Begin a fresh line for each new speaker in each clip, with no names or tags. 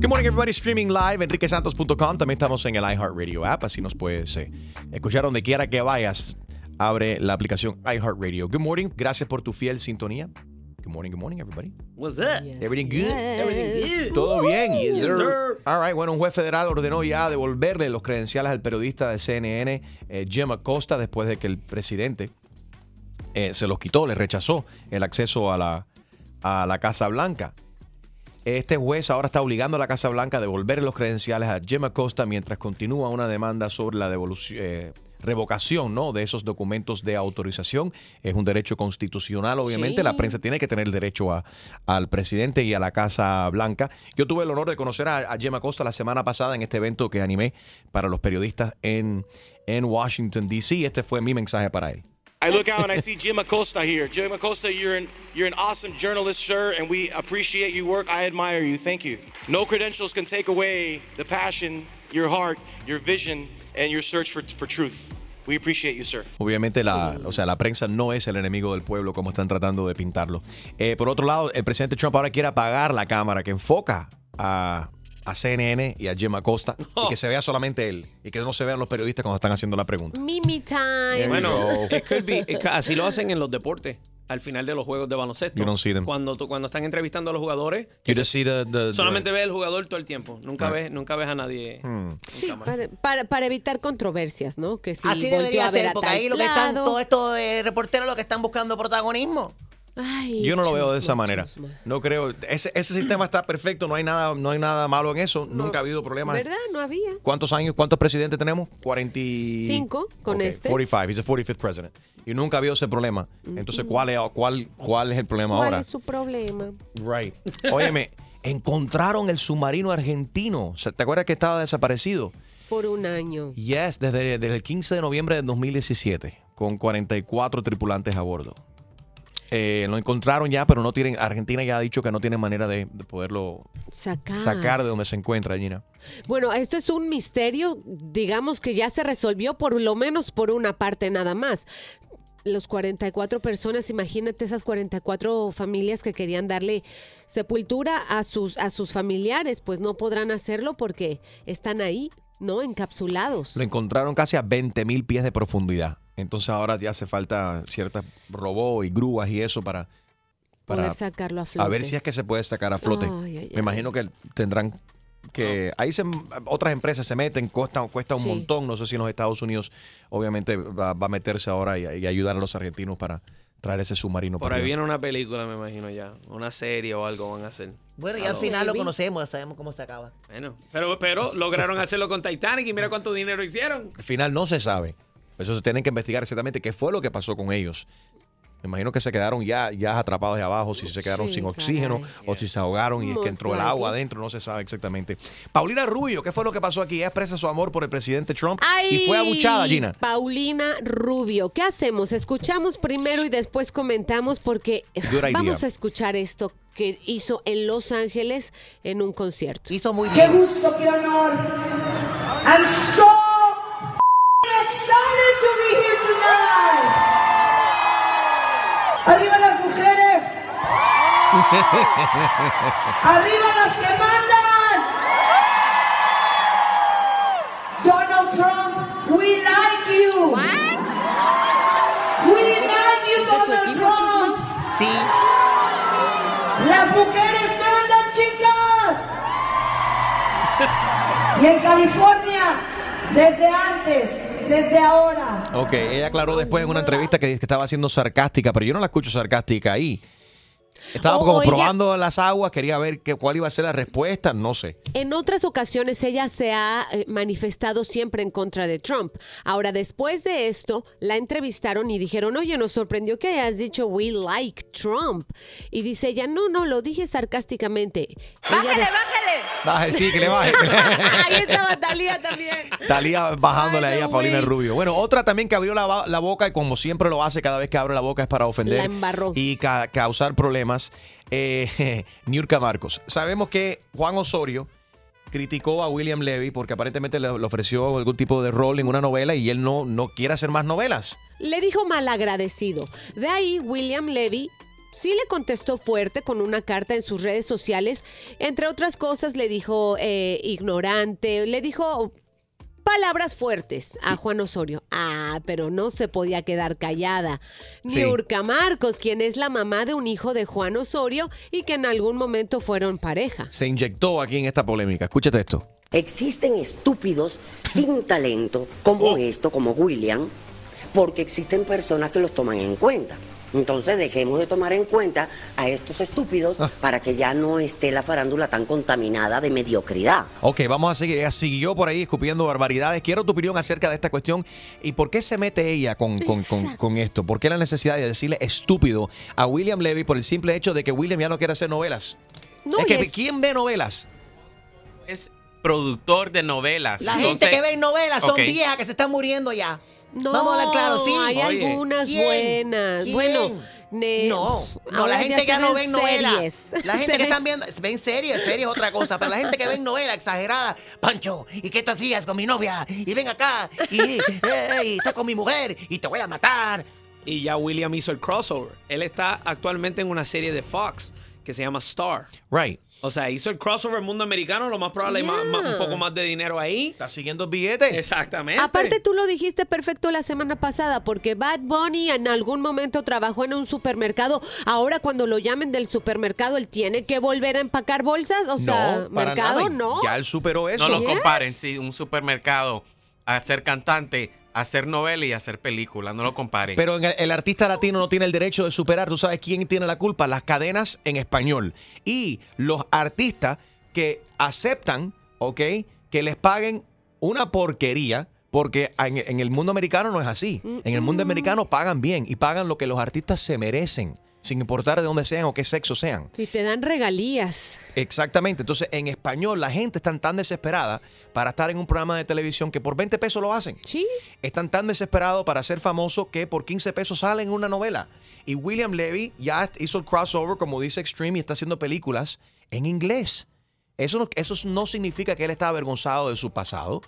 Good morning, everybody. Streaming live, enriquesantos.com. También estamos en el iHeartRadio app, así nos puedes eh, escuchar donde quiera que vayas. Abre la aplicación iHeartRadio. Good morning. Gracias por tu fiel sintonía. Good morning, good morning, everybody.
What's up?
Everything good?
Everything good.
¿Todo bien?
Yes, sir.
All right, bueno, un juez federal ordenó ya devolverle los credenciales al periodista de CNN, eh, Jim Acosta, después de que el presidente eh, se los quitó, le rechazó el acceso a la, a la Casa Blanca. Este juez ahora está obligando a la Casa Blanca a devolverle los credenciales a Jim Acosta mientras continúa una demanda sobre la devolución, eh, revocación ¿no? de esos documentos de autorización. Es un derecho constitucional, obviamente.
Sí.
La prensa tiene que tener el derecho a- al presidente y a la Casa Blanca. Yo tuve el honor de conocer a, a Jim Acosta la semana pasada en este evento que animé para los periodistas en, en Washington, D.C. Este fue mi mensaje para él.
I look out and I see Jim Acosta here. Jim Acosta, you're an you're an awesome journalist, sir, and we appreciate your work. I admire you. Thank you. No credentials can take away the passion, your heart, your vision, and your search for, for truth. We appreciate you, sir.
Obviamente la, o sea, la prensa no es el enemigo del pueblo como están tratando de pintarlo. Eh, por otro lado, el presidente Trump ahora quiere apagar la cámara que enfoca a, a CNN y a Jim Acosta y que se vea solamente él y que no se vean los periodistas cuando están haciendo la pregunta.
Mimi time.
Bueno,
go.
it could be- it ca- así lo hacen en los deportes. Al final de los juegos de baloncesto.
You don't see them.
Cuando, tú- cuando están entrevistando a los jugadores,
You just see the- the- the-
solamente ves el jugador todo el tiempo. Nunca,
Right.
ves, nunca ves a nadie.
Hmm.
Sí, para, para, para evitar controversias, ¿no? Que si
Así debería
a ver
ser,
a
porque
tal
ahí lo que están,
lado.
todos estos eh, reporteros lo que están buscando protagonismo.
Ay,
Yo no lo veo de esa manera. No creo. Ese, ese sistema está perfecto. No hay nada, no hay nada malo en eso. Nunca ha habido problemas.
¿Verdad? No había.
¿Cuántos años, cuántos presidentes tenemos? 45
Cinco con este.
45. He's the 45th president. Y nunca ha habido ese problema. Entonces, ¿cuál es, cuál, cuál es el problema
¿Cuál
ahora?
es su problema?
Right. Óyeme, encontraron el submarino argentino. ¿Te acuerdas que estaba desaparecido?
Por un año.
Yes, desde, desde el 15 de noviembre de 2017, con 44 tripulantes a bordo. Eh, lo encontraron ya, pero no tienen. Argentina ya ha dicho que no tiene manera de, de poderlo
Sacar.
sacar de donde se encuentra, Gina.
Bueno, esto es un misterio, digamos que ya se resolvió por lo menos por una parte nada más. Los 44 personas, imagínate esas 44 familias que querían darle sepultura a sus, a sus familiares, pues no podrán hacerlo porque están ahí, ¿no? Encapsulados.
Lo encontraron casi a 20 mil pies de profundidad. Entonces ahora ya hace falta ciertas robots y grúas y eso para, para
Poder sacarlo a flote.
a ver si es que se puede sacar a flote. Me imagino que tendrán que ahí se, otras empresas se meten, cuesta, cuesta un
Sí.
montón. No sé si en los Estados Unidos obviamente va, va a meterse ahora y, y ayudar a los argentinos para traer ese submarino.
Por
para
ahí viene una película, me imagino ya. Una serie o algo van a hacer.
Bueno, y al final lo conocemos, ya sabemos cómo se acaba.
Bueno, pero, pero lograron hacerlo con Titanic y mira cuánto dinero hicieron.
Al final no se sabe. Eso se tienen que investigar exactamente qué fue lo que pasó con ellos. Me imagino que se quedaron ya, ya atrapados ahí abajo, si se quedaron
Sí,
sin oxígeno
caray.
o si se ahogaron y es que entró el agua adentro, no se sabe exactamente. Paulina Rubio, ¿qué fue lo que pasó aquí? Ella expresa su amor por el presidente Trump y fue abuchada, Gina.
Paulina Rubio. ¿Qué hacemos? Escuchamos primero y después comentamos porque vamos a escuchar esto que hizo en Los Ángeles en un concierto.
Hizo muy
Qué
bien.
gusto, qué honor. I'm so Arriba las mujeres. Arriba las que mandan. Donald Trump, we like you.
What?
We like you,
¿Es de tu
Donald Trump.
Sí.
Las mujeres mandan, chicas. Y en California, desde antes, desde ahora.
Ok, ella aclaró después en una entrevista que, que estaba siendo sarcástica, pero yo no la escucho sarcástica ahí. Estaba
O-
como
o ella-
probando las aguas, quería ver que, cuál iba a ser la respuesta, no sé.
En otras ocasiones ella se ha eh, manifestado siempre en contra de Trump. Ahora, después de esto, la entrevistaron y dijeron, oye, nos sorprendió que hayas dicho we like Trump. Y dice ella, no, no, lo dije sarcásticamente. Ella de-
Baje, sí, que le baje.
Ahí estaba Talía también.
Talía bajándole
Ay,
ahí a
no,
Paulina. Rubio. Bueno, otra también que abrió la, boca y como siempre lo hace cada vez que abre la boca es para ofender
La embarró.
y ca- causar problemas. Eh, Niurka Marcos. Sabemos que Juan Osorio criticó a William Levy porque aparentemente le, le ofreció algún tipo de rol en una novela y él no, no quiere hacer más novelas.
Le dijo malagradecido. De ahí, William Levy sí le contestó fuerte con una carta en sus redes sociales. Entre otras cosas, le dijo eh, ignorante, le dijo palabras fuertes a Juan Osorio. Ah, pero no se podía quedar callada.
Sí.
Niurka Marcos, quien es la mamá de un hijo de Juan Osorio y que en algún momento fueron pareja.
Se inyectó aquí en esta polémica. Escúchate esto.
Existen estúpidos sin talento como esto, como William, porque existen personas que los toman en cuenta. Entonces dejemos de tomar en cuenta a estos estúpidos para que ya no esté la farándula tan contaminada de mediocridad.
Ok, vamos a seguir. Ella siguió por ahí escupiendo barbaridades. Quiero tu opinión acerca de esta cuestión y por qué se mete ella con, con- con- con esto. ¿Por qué la necesidad de decirle estúpido a William Levy por el simple hecho de que William ya no quiere hacer novelas?
No,
es que
es-
¿quién ve novelas?
Es productor de novelas.
La
Entonces-
gente que ve novelas son viejas que se están muriendo ya.
No,
Vamos a hablar claro, sí.
Hay
Oye.
algunas
¿Quién?
buenas.
¿Quién?
Bueno, ne-
No, no,
ahora
la gente ya
se
no ve novelas.
series.
La gente
Se
que
ven-
están viendo, ven series, series es otra cosa, pero la gente que ven novelas exageradas, Pancho, ¿y qué te hacías con mi novia? Y ven acá, y eh, eh, estás con mi mujer, y te voy a matar.
Y ya William hizo el crossover. Él está actualmente en una serie de Fox que se llama Star.
Right.
O sea, hizo el crossover mundo americano, lo más probable hay más-
Yeah.
más- un poco más de dinero ahí.
¿Está siguiendo el billete?
Exactamente.
Aparte tú lo dijiste perfecto la semana pasada porque Bad Bunny en algún momento trabajó en un supermercado. Ahora cuando lo llamen del supermercado él tiene que volver a empacar bolsas, o sea,
para
mercado
nada.
no.
Ya él superó eso.
No lo
Yes.
comparen, sí, un supermercado, a ser cantante, hacer novela y hacer película, no lo comparen.
Pero en el, el artista latino no tiene el derecho de superar. ¿Tú sabes quién tiene la culpa? Las cadenas en español. Y los artistas que aceptan, ¿ok? Que les paguen una porquería. Porque en, en el mundo americano no es así. En el mundo americano pagan bien y pagan lo que los artistas se merecen, sin importar de dónde sean o qué sexo sean.
Y te dan regalías.
Exactamente. Entonces, en español, la gente está tan desesperada para estar en un programa de televisión que por 20 pesos lo hacen.
Sí.
Están tan desesperados para ser famosos que por 15 pesos salen en una novela. Y William Levy ya hizo el crossover, como dice Extreme, y está haciendo películas en inglés. Eso no, eso no significa que él está avergonzado de su pasado.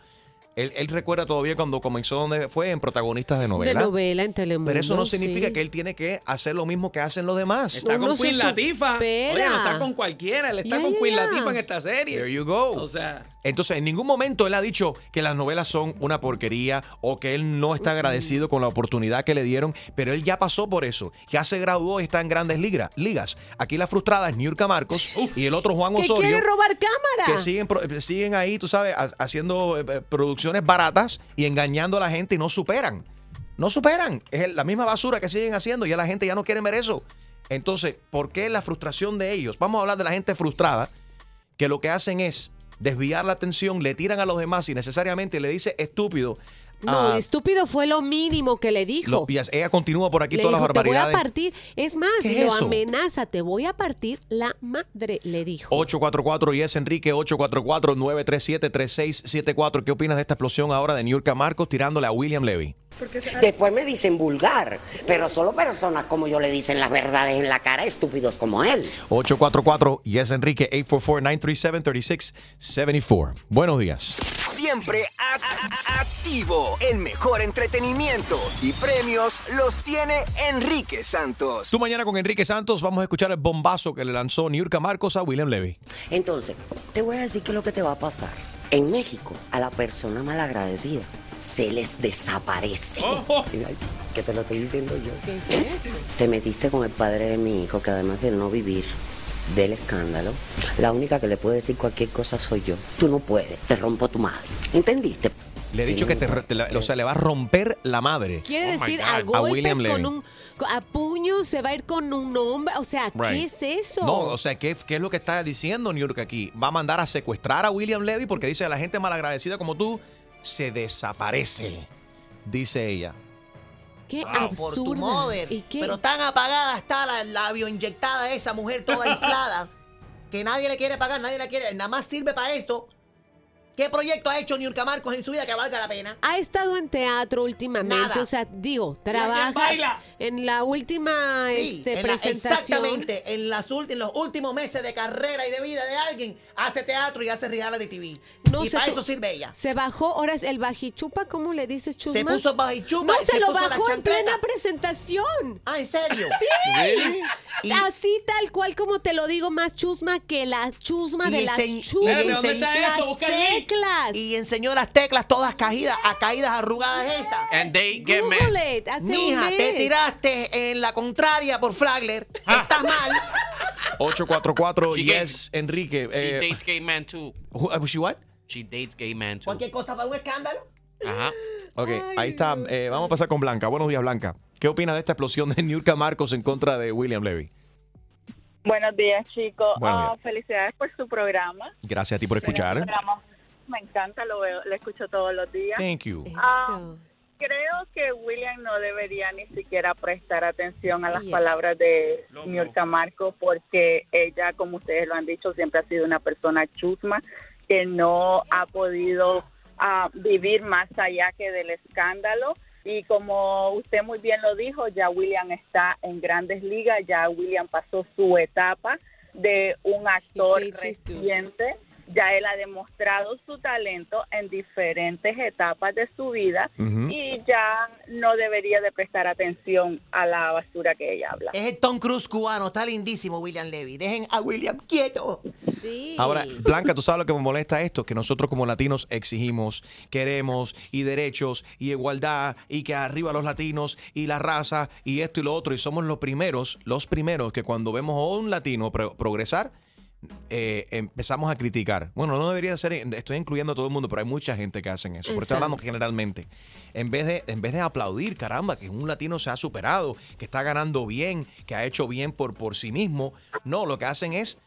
Él, él recuerda todavía cuando comenzó donde fue en protagonistas de novela.
De novela en Telemundo.
Pero eso no significa
sí.
que él tiene que hacer lo mismo que hacen los demás.
Está
Uno
con Queen
supera.
Oye, no está con cualquiera. Él está con Queen
ya.
Latifah en esta serie.
There you go.
O sea,
Entonces, en ningún momento él ha dicho que las novelas son una porquería o que él no está agradecido con la oportunidad que le dieron, pero él ya pasó por eso. Ya se graduó y está en grandes ligra- ligas. Aquí la frustrada es Niurka Marcos y el otro Juan
que
Osorio.
quiere robar cámara.
Que siguen, pro- siguen ahí, tú sabes, ha- haciendo eh, eh, baratas y engañando a la gente y no superan. No superan. Es la misma basura que siguen haciendo y ya la gente ya no quiere ver eso. Entonces, ¿por qué la frustración de ellos? Vamos a hablar de la gente frustrada que lo que hacen es desviar la atención, le tiran a los demás y necesariamente le dice estúpido.
No,
a
estúpido fue lo mínimo que le dijo.
vías. Ella continúa por aquí
le
todas
dijo,
las
te voy a
barbaridades.
partir. Es más,
¿Qué es
lo amenaza, te voy a partir la madre, le dijo.
844 y es Enrique 844-937-3674. ¿Qué opinas de esta explosión ahora de Niurka Marcos tirándole a William Levy?
Después me dicen vulgar, pero solo personas como yo le dicen las verdades en la cara, estúpidos como él.
844 y es Enrique 844-937-3674. Buenos días.
Siempre activo. El mejor entretenimiento y premios los tiene Enrique Santos.
Tú mañana con Enrique Santos vamos a escuchar el bombazo que le lanzó Niurka Marcos a William Levy.
Entonces, te voy a decir qué es lo que te va a pasar. En México, a la persona malagradecida se les desaparece. Ay, ¿Qué te lo estoy diciendo yo? Te metiste con el padre de mi hijo, que además de no vivir del escándalo, la única que le puede decir cualquier cosa soy yo. Tú no puedes, te rompo tu madre. ¿Entendiste?
Le he dicho que te, re- te la- o sea, le va a romper la madre.
Quiere
Oh
decir a
A William
con
Levy.
un a puño se va a ir con un hombre, o sea, ¿qué
Right.
es eso?
No, o sea, ¿qué, qué es lo que está diciendo New York aquí? Va a mandar a secuestrar a William Levy porque dice la gente malagradecida como tú se desaparece, dice ella.
qué
Por tu
absurdo.
mother.
¿Y qué?
Pero tan apagada está la labio inyectada esa mujer toda inflada. que nadie le quiere pagar, nadie le quiere, nada más sirve para esto. ¿Qué proyecto ha hecho Niurka Marcos en su vida que valga la pena?
Ha estado en teatro últimamente,
Nada.
o sea, digo, trabaja
baila.
en la última
Sí,
este,
en la-
presentación.
exactamente, en, las ulti- en los últimos meses de carrera y de vida de alguien, hace teatro y hace reality TV.
No
y
sé,
para
tú-
eso sirve ella.
Se bajó, ahora es el bajichupa, ¿cómo le dices, Chusma?
Se puso bajichupa
No,
y
se,
se
lo
puso la
bajó en
chancleta.
plena presentación.
Ah, ¿en serio?
Sí.
Really? Y-
Así tal cual como te lo digo, más chusma que la chusma
Y
de las
enseñ- y
chusmas.
enseñ-
Las teclas.
Y enseñó las teclas todas caídas, a caídas arrugadas esas.
And they get mad.
Google it, hace un
Mija, te tiraste en la contraria por Flagler. Estás mal.
844
She
Yes, Enrique.
She
Eh,
dates gay men too.
who- uh, she what?
She dates gay men too.
Cualquier cosa para un escándalo.
Ajá.
Ok, ahí está. Eh, vamos a pasar con Blanca. Buenos días, Blanca. ¿Qué opina de esta explosión de Niurka Marcos en contra de William Levy?
Buenos días, chicos.
Buenos
Ah,
días.
felicidades por su programa.
Gracias a ti por escuchar.
Un programa- Me encanta, lo veo, lo escucho todos los días.
Thank you.
Ah, creo que William no debería ni siquiera prestar atención a las
Yeah.
palabras de Niurka Marco porque ella, como ustedes lo han dicho, siempre ha sido una persona chusma que no ha podido ah, vivir más allá que del escándalo. Y como usted muy bien lo dijo, ya William está en grandes ligas, ya William pasó su etapa de un actor reciente. Ya él ha demostrado su talento en diferentes etapas de su vida y ya no debería de prestar atención a la basura que ella habla.
Es el Tom Cruise cubano, está lindísimo William Levy. Dejen a William quieto.
Ahora, Blanca, tú sabes lo que me molesta esto, que nosotros como latinos exigimos, queremos y derechos y igualdad y que arriba los latinos y la raza y esto y lo otro y somos los primeros, los primeros que cuando vemos a un latino pro- progresar eh, empezamos a criticar. Bueno, no debería ser, estoy incluyendo a todo el mundo, pero hay mucha gente que hacen eso. Pero estoy hablando generalmente. En vez, de, en vez de aplaudir, caramba, que un latino se ha superado, que está ganando bien, que ha hecho bien por, por sí mismo, no, lo que hacen es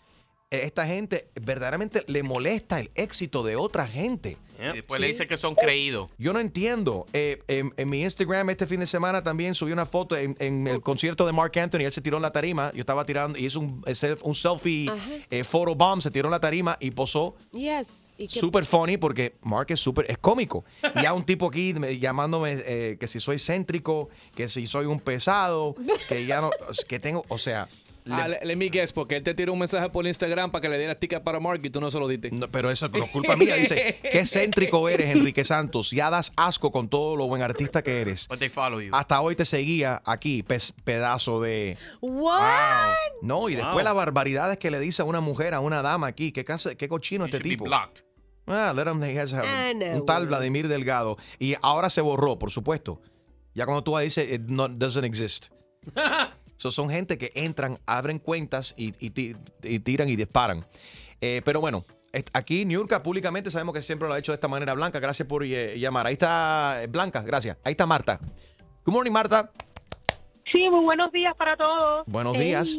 esta gente verdaderamente le molesta el éxito de otra gente.
Y después le dice que son creídos.
Yo no entiendo. Eh, en, en mi Instagram este fin de semana también subí una foto en, en el concierto de Mark Anthony. Él se tiró en la tarima. Yo estaba tirando y hizo un, self- un selfie eh, photo bomb. Se tiró en la tarima y posó.
Yes. ¿Y qué-
Súper funny porque Mark es súper, es cómico. Y ya un tipo aquí me- llamándome eh, que si soy céntrico, que si soy un pesado, que ya no, que tengo, o sea.
Ah, le- let me guess, porque él te tiró un mensaje por Instagram para que le diera ticket para Mark y tú no se lo diste.
pero eso es culpa mía. Dice, qué céntrico eres, Enrique Santos. Ya das asco con todo lo buen artista que eres.
But they follow you.
Hasta hoy te seguía aquí, pedazo de...
What?
No, y después
Wow.
las barbaridades que le dice a una mujer, a una dama aquí. ¿Qué, clase- qué cochino este
should be
tipo?
blocked.
Ah, let him- he has a-
Ah, no,
un tal. Vladimir Delgado. Y ahora se borró, por supuesto. Ya cuando tú dices, it no- doesn't exist. So, son gente que entran, abren cuentas y, y ti- y tiran y disparan. Eh, pero bueno, aquí Niurka públicamente sabemos que siempre lo ha hecho de esta manera. Blanca, gracias por eh, llamar. Ahí está eh, Blanca, gracias. Ahí está Marta. Good morning, Marta.
Sí, muy buenos días para todos.
Buenos días.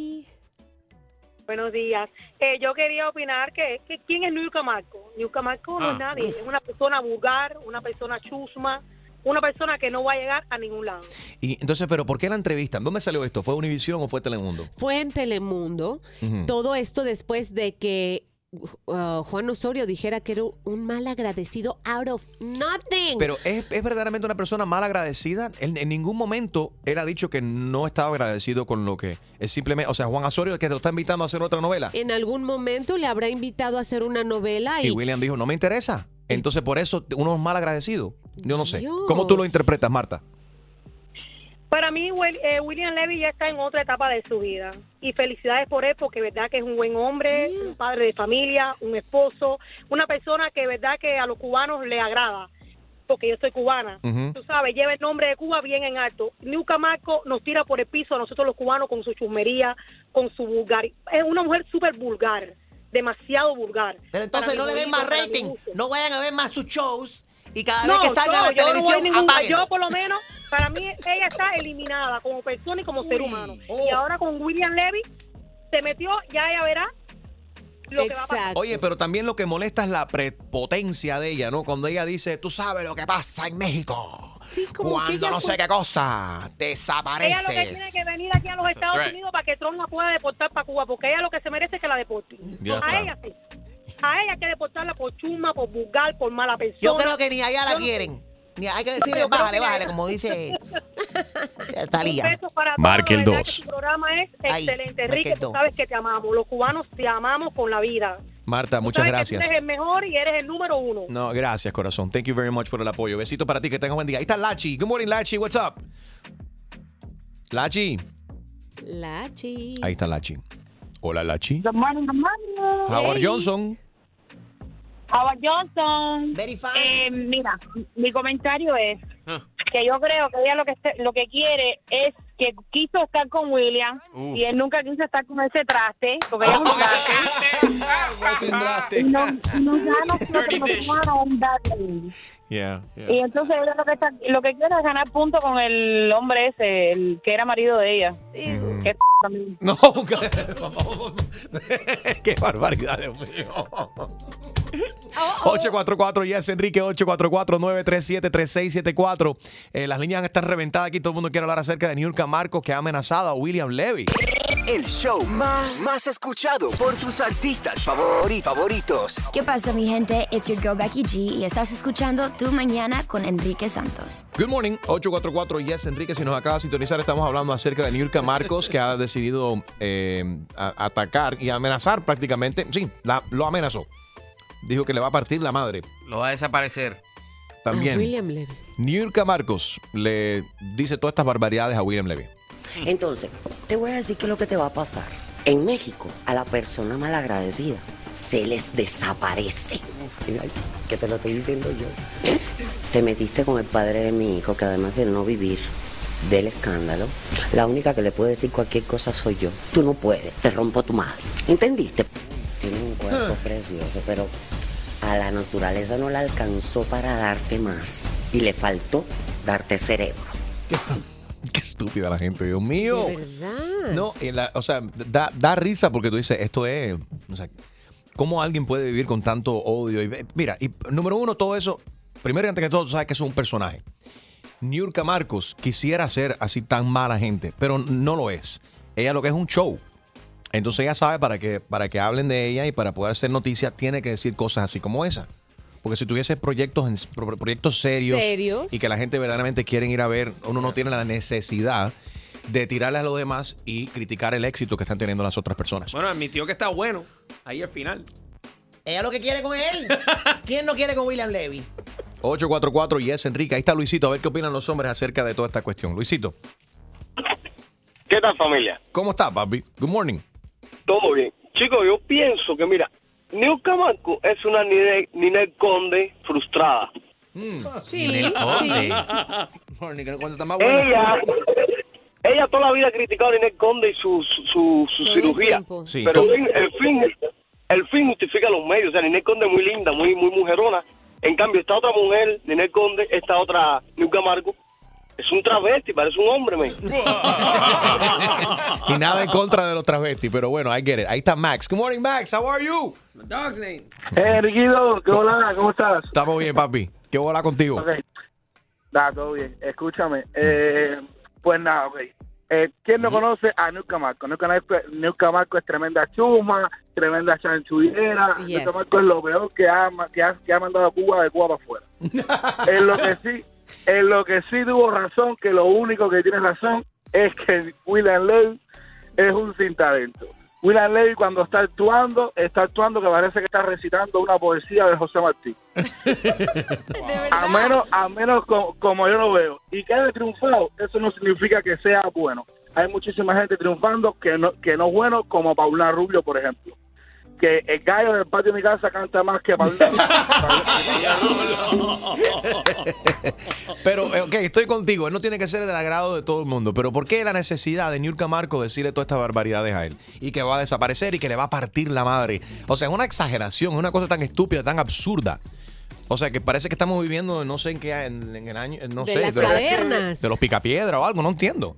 Buenos días. Eh, yo quería opinar que, que ¿quién es Nilka Marco? Nilka Marco no
Ah,
es nadie,
uf.
es una persona vulgar, una persona chusma, una persona que no va a llegar a ningún lado.
Y entonces, pero ¿por qué la entrevistan? ¿Dónde salió esto? ¿Fue Univision o fue Telemundo?
Fue en Telemundo. Todo esto después de que uh, Juan Osorio dijera que era un mal agradecido out of nothing.
Pero ¿es, es verdaderamente una persona mal agradecida. Él, en ningún momento él ha dicho que no estaba agradecido con lo que es simplemente. O sea, Juan Osorio, que te está invitando a hacer otra novela.
en algún momento le habrá invitado a hacer una novela
Y
y,
William dijo, no me interesa. Entonces, por eso uno es mal agradecido. Yo no sé.
Dios.
¿Cómo tú lo interpretas, Marta?
Para mí, eh, William Levy ya está en otra etapa de su vida. Y felicidades por él, porque verdad que es un buen hombre, un padre de familia, un esposo, una persona que verdad que a los cubanos le agrada, porque yo soy cubana.
Ujú.
Tú sabes, lleva el nombre de Cuba bien en alto. Niuca Marco nos tira por el piso a nosotros los cubanos con su chusmería, con su vulgar. Es una mujer súper vulgar, demasiado vulgar.
Pero entonces no le den más rating. No vayan a ver más sus shows. Y cada
No,
vez que salga
yo-
a la
yo no
televisión,
ningún-. Yo, por lo menos, para mí, ella está eliminada como persona y como ser humano. Y ahora con William Levy se metió, ya ella verá, lo que va a pasar.
Oye, pero también lo que molesta es la prepotencia de ella, ¿no? Cuando ella dice, tú sabes lo que pasa en México. Cuando no
fue-
sé qué cosa,
Ella lo que tiene que venir aquí a los Estados
right.
Unidos para que Trump la pueda deportar para Cuba, porque ella lo que se merece es que la deporten.
Ya
a
está.
ella sí. A ella hay que deportarla por chuma, por vulgar, por mala persona.
Yo creo que ni allá la
Yo no-
quieren. Ni hay que decirle, bájale, bájale, como dice Talía.
Marque el
todos, de verdad
dos.
que Tu programa es
Ay,
excelente,
marque
Enrique. Tú sabes que te amamos. Los cubanos te amamos con la vida.
Marta,
Tú
muchas
sabes que
gracias.
tú eres el mejor y eres el número uno.
No, gracias, corazón. Thank you very much por el apoyo. Besito para ti, que tengas buen día. Ahí está Lachi. Good morning, Lachi. What's up? Lachi.
Lachi.
Ahí está Lachi. Hola, Lachi.
Good morning, good morning.
Howard Johnson.
Howard Johnson. Eh, mira, mi comentario es que yo creo que ella lo que lo que quiere es que quiso estar con William
Uf.
y él nunca quiso estar con ese traste, porque ella es un traste. Y no, no ya nosotros nos fueron un darling.
Yeah,
Y entonces ella lo que, está, lo que quiere es ganar puntos con el hombre ese, el que era marido de ella. Que también.
No, qué barbaridad, Dios mío. 844 yes Enrique 844-937-3674 eh, Las líneas están reventadas aquí Todo el mundo quiere hablar acerca de Niurka Marcos Que ha amenazado a William Levy
El show más, más escuchado por tus artistas favori- favoritos.
¿Qué pasa, mi gente? It's your girl Becky G y estás escuchando Tu Mañana con Enrique Santos.
Good morning 844 yes Enrique Si nos acaba de sintonizar Estamos hablando acerca de Niurka Marcos Que ha decidido eh, a- atacar Y amenazar prácticamente Sí, la- lo amenazó Dijo que le va a partir la madre
Lo va a desaparecer.
También
William Levy.
Niurka Marcos le dice todas estas barbaridades a William Levy
Entonces, te voy a decir qué es lo que te va a pasar. En México, a la persona malagradecida se les desaparece. Que te lo estoy diciendo yo. Te metiste con el padre de mi hijo, que además de no vivir del escándalo, la única que le puede decir cualquier cosa soy yo. Tú no puedes, te rompo tu madre. ¿Entendiste? Tiene un cuerpo precioso, pero a la naturaleza no le alcanzó para darte más. Y le faltó darte cerebro.
Qué estúpida la gente, Dios mío.
De verdad.
No, la- o sea, da, da risa porque tú dices, esto es, o sea, ¿cómo alguien puede vivir con tanto odio? Y, mira, y número uno, todo eso, primero y antes que todo, tú sabes que es un personaje. Niurka Marcos quisiera ser así tan mala gente, pero no lo es. Ella lo que es un show. Entonces ella sabe para que, para que hablen de ella y para poder hacer noticias tiene que decir cosas así como esa. Porque si tuviese proyectos, en- pro- proyectos serios,
¿Serios?
y que la gente verdaderamente quieren ir a ver, uno no tiene la necesidad de tirarle a los demás y criticar el éxito que están teniendo las otras personas.
Bueno, admitió que está bueno. Ahí al final.
Ella lo que quiere con él. ¿Quién no quiere con William Levy?
844 Yes Enrique. Ahí está Luisito. A ver qué opinan los hombres acerca de toda esta cuestión. Luisito.
¿Qué tal familia?
¿Cómo estás, papi? Good morning.
Todo bien. Chicos, yo pienso que mira, New Camarco es una Ninel, Ninel Conde frustrada.
Sí,
Ninel Conde.
Morning, cuando está más buena.
Ella, ella toda la vida ha criticado a Ninel Conde y su, su, su, cirugía.
Sí.
Pero el fin, el fin, el fin justifica los medios. O sea, Ninel Conde es muy linda, muy, muy mujerona. En cambio, esta otra mujer, Ninel Conde, esta otra New Camargo, es un travesti, parece un hombre, men.
Y nada en contra de los travestis, pero bueno, I get it. Ahí está Max. Good morning, Max. How are you?
Dog's name.
Eh, Riquido, ¿qué hola? ¿Cómo estás?
Estamos bien, papi. ¿Qué bola contigo?
Ok. Nada, todo bien. Escúchame. Eh, pues nada, ok. Eh, ¿Quién no conoce a Nuca Marco? Nuca Marco, Nuca Marco es tremenda chuma, tremenda chanchullera.
Yes.
Nuca Marco es lo peor que ha, que ha, que ha mandado a Cuba de Cuba para afuera. en lo que sí, en lo que sí tuvo razón, que lo único que tiene razón es que William Levy es un sin talento. William Levy cuando está actuando, está actuando que parece que está recitando una poesía de José Martí. A menos, a menos co- como yo lo veo. Y que haya triunfado, eso no significa que sea bueno. Hay muchísima gente triunfando que no, que no es bueno, como Paulina Rubio, por ejemplo. Que el gallo del patio de mi casa canta más que Paulina.
Pero, ok, estoy contigo. Él no tiene que ser del agrado de todo el mundo. Pero ¿por qué la necesidad de Niurka Marco decirle todas estas barbaridades a él? Y que va a desaparecer y que le va a partir la madre. O sea, es una exageración, es una cosa tan estúpida, tan absurda. O sea, que parece que estamos viviendo, no sé en qué, en, en el año, no
De
sé.
las
los-
cavernas.
de los picapiedra o algo, no entiendo.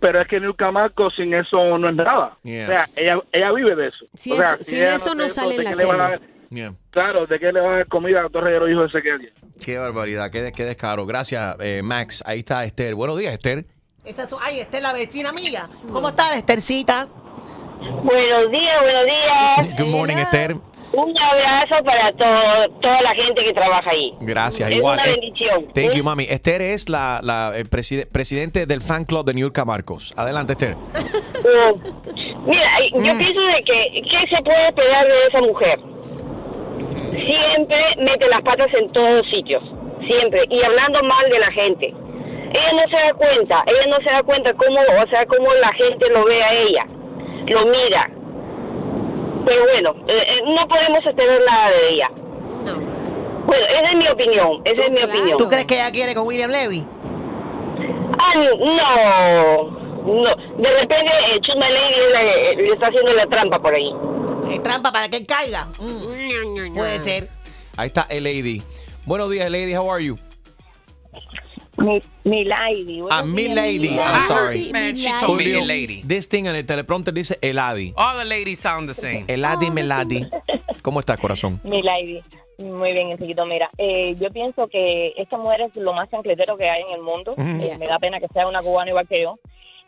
Pero es que Nilka Marcos sin eso no es nada.
Yeah.
O sea, ella, ella vive de eso.
Si
o sea,
eso- sin
ella
eso no sale en
¿de
la tele.
dar-
Yeah.
Claro, ¿de qué le van a dar comida a dos regueros hijos de Ezequiel?
Qué barbaridad, qué, qué descaro. Gracias, eh, Max. Ahí está Esther. Buenos días, Esther.
Esa es, ay, esta es la vecina mía. ¿Cómo estás, Estercita?
Buenos días, buenos días.
Good morning, Esther.
Un abrazo para todo, toda la gente que trabaja ahí.
Gracias,
Es
igual.
una
Eh,
bendición.
Thank you, mami. Esther es la, la eh, preside- presidente del fan club de Niurka Marcos. Adelante, Esther.
Mira, yo pienso de que ¿qué se puede esperar de esa mujer? Siempre mete las patas en todos sitios, siempre, y hablando mal de la gente. Ella no se da cuenta, ella no se da cuenta cómo, o sea, cómo la gente lo ve a ella, lo mira. Pero bueno, eh, eh, no podemos esperar nada de ella. Bueno, esa es mi opinión, esa es mi opinión.
¿Tú crees que ella quiere con William Levy?
Ah, no, no. De repente, eh, Chusma Lady le, le está haciendo la trampa por ahí.
Eh, trampa para que él caiga. Mm, Puede ser.
Ahí está Lady. Buenos días, Lady. How are you?
Mi, mi lady.
Ah, mi lady. I'm sorry.
Man, she told me
Julio,
lady.
This thing en el teleprompter dice Eladi.
All the ladies sound the same.
Eladi Meladi. ¿Cómo estás, corazón?
Mi lady. Muy bien, Enriquito. Mira, eh, yo pienso que esta mujer es lo más chancletero que hay en el mundo.
Ujú.
Eh, Me da pena que sea una cubana igual que yo.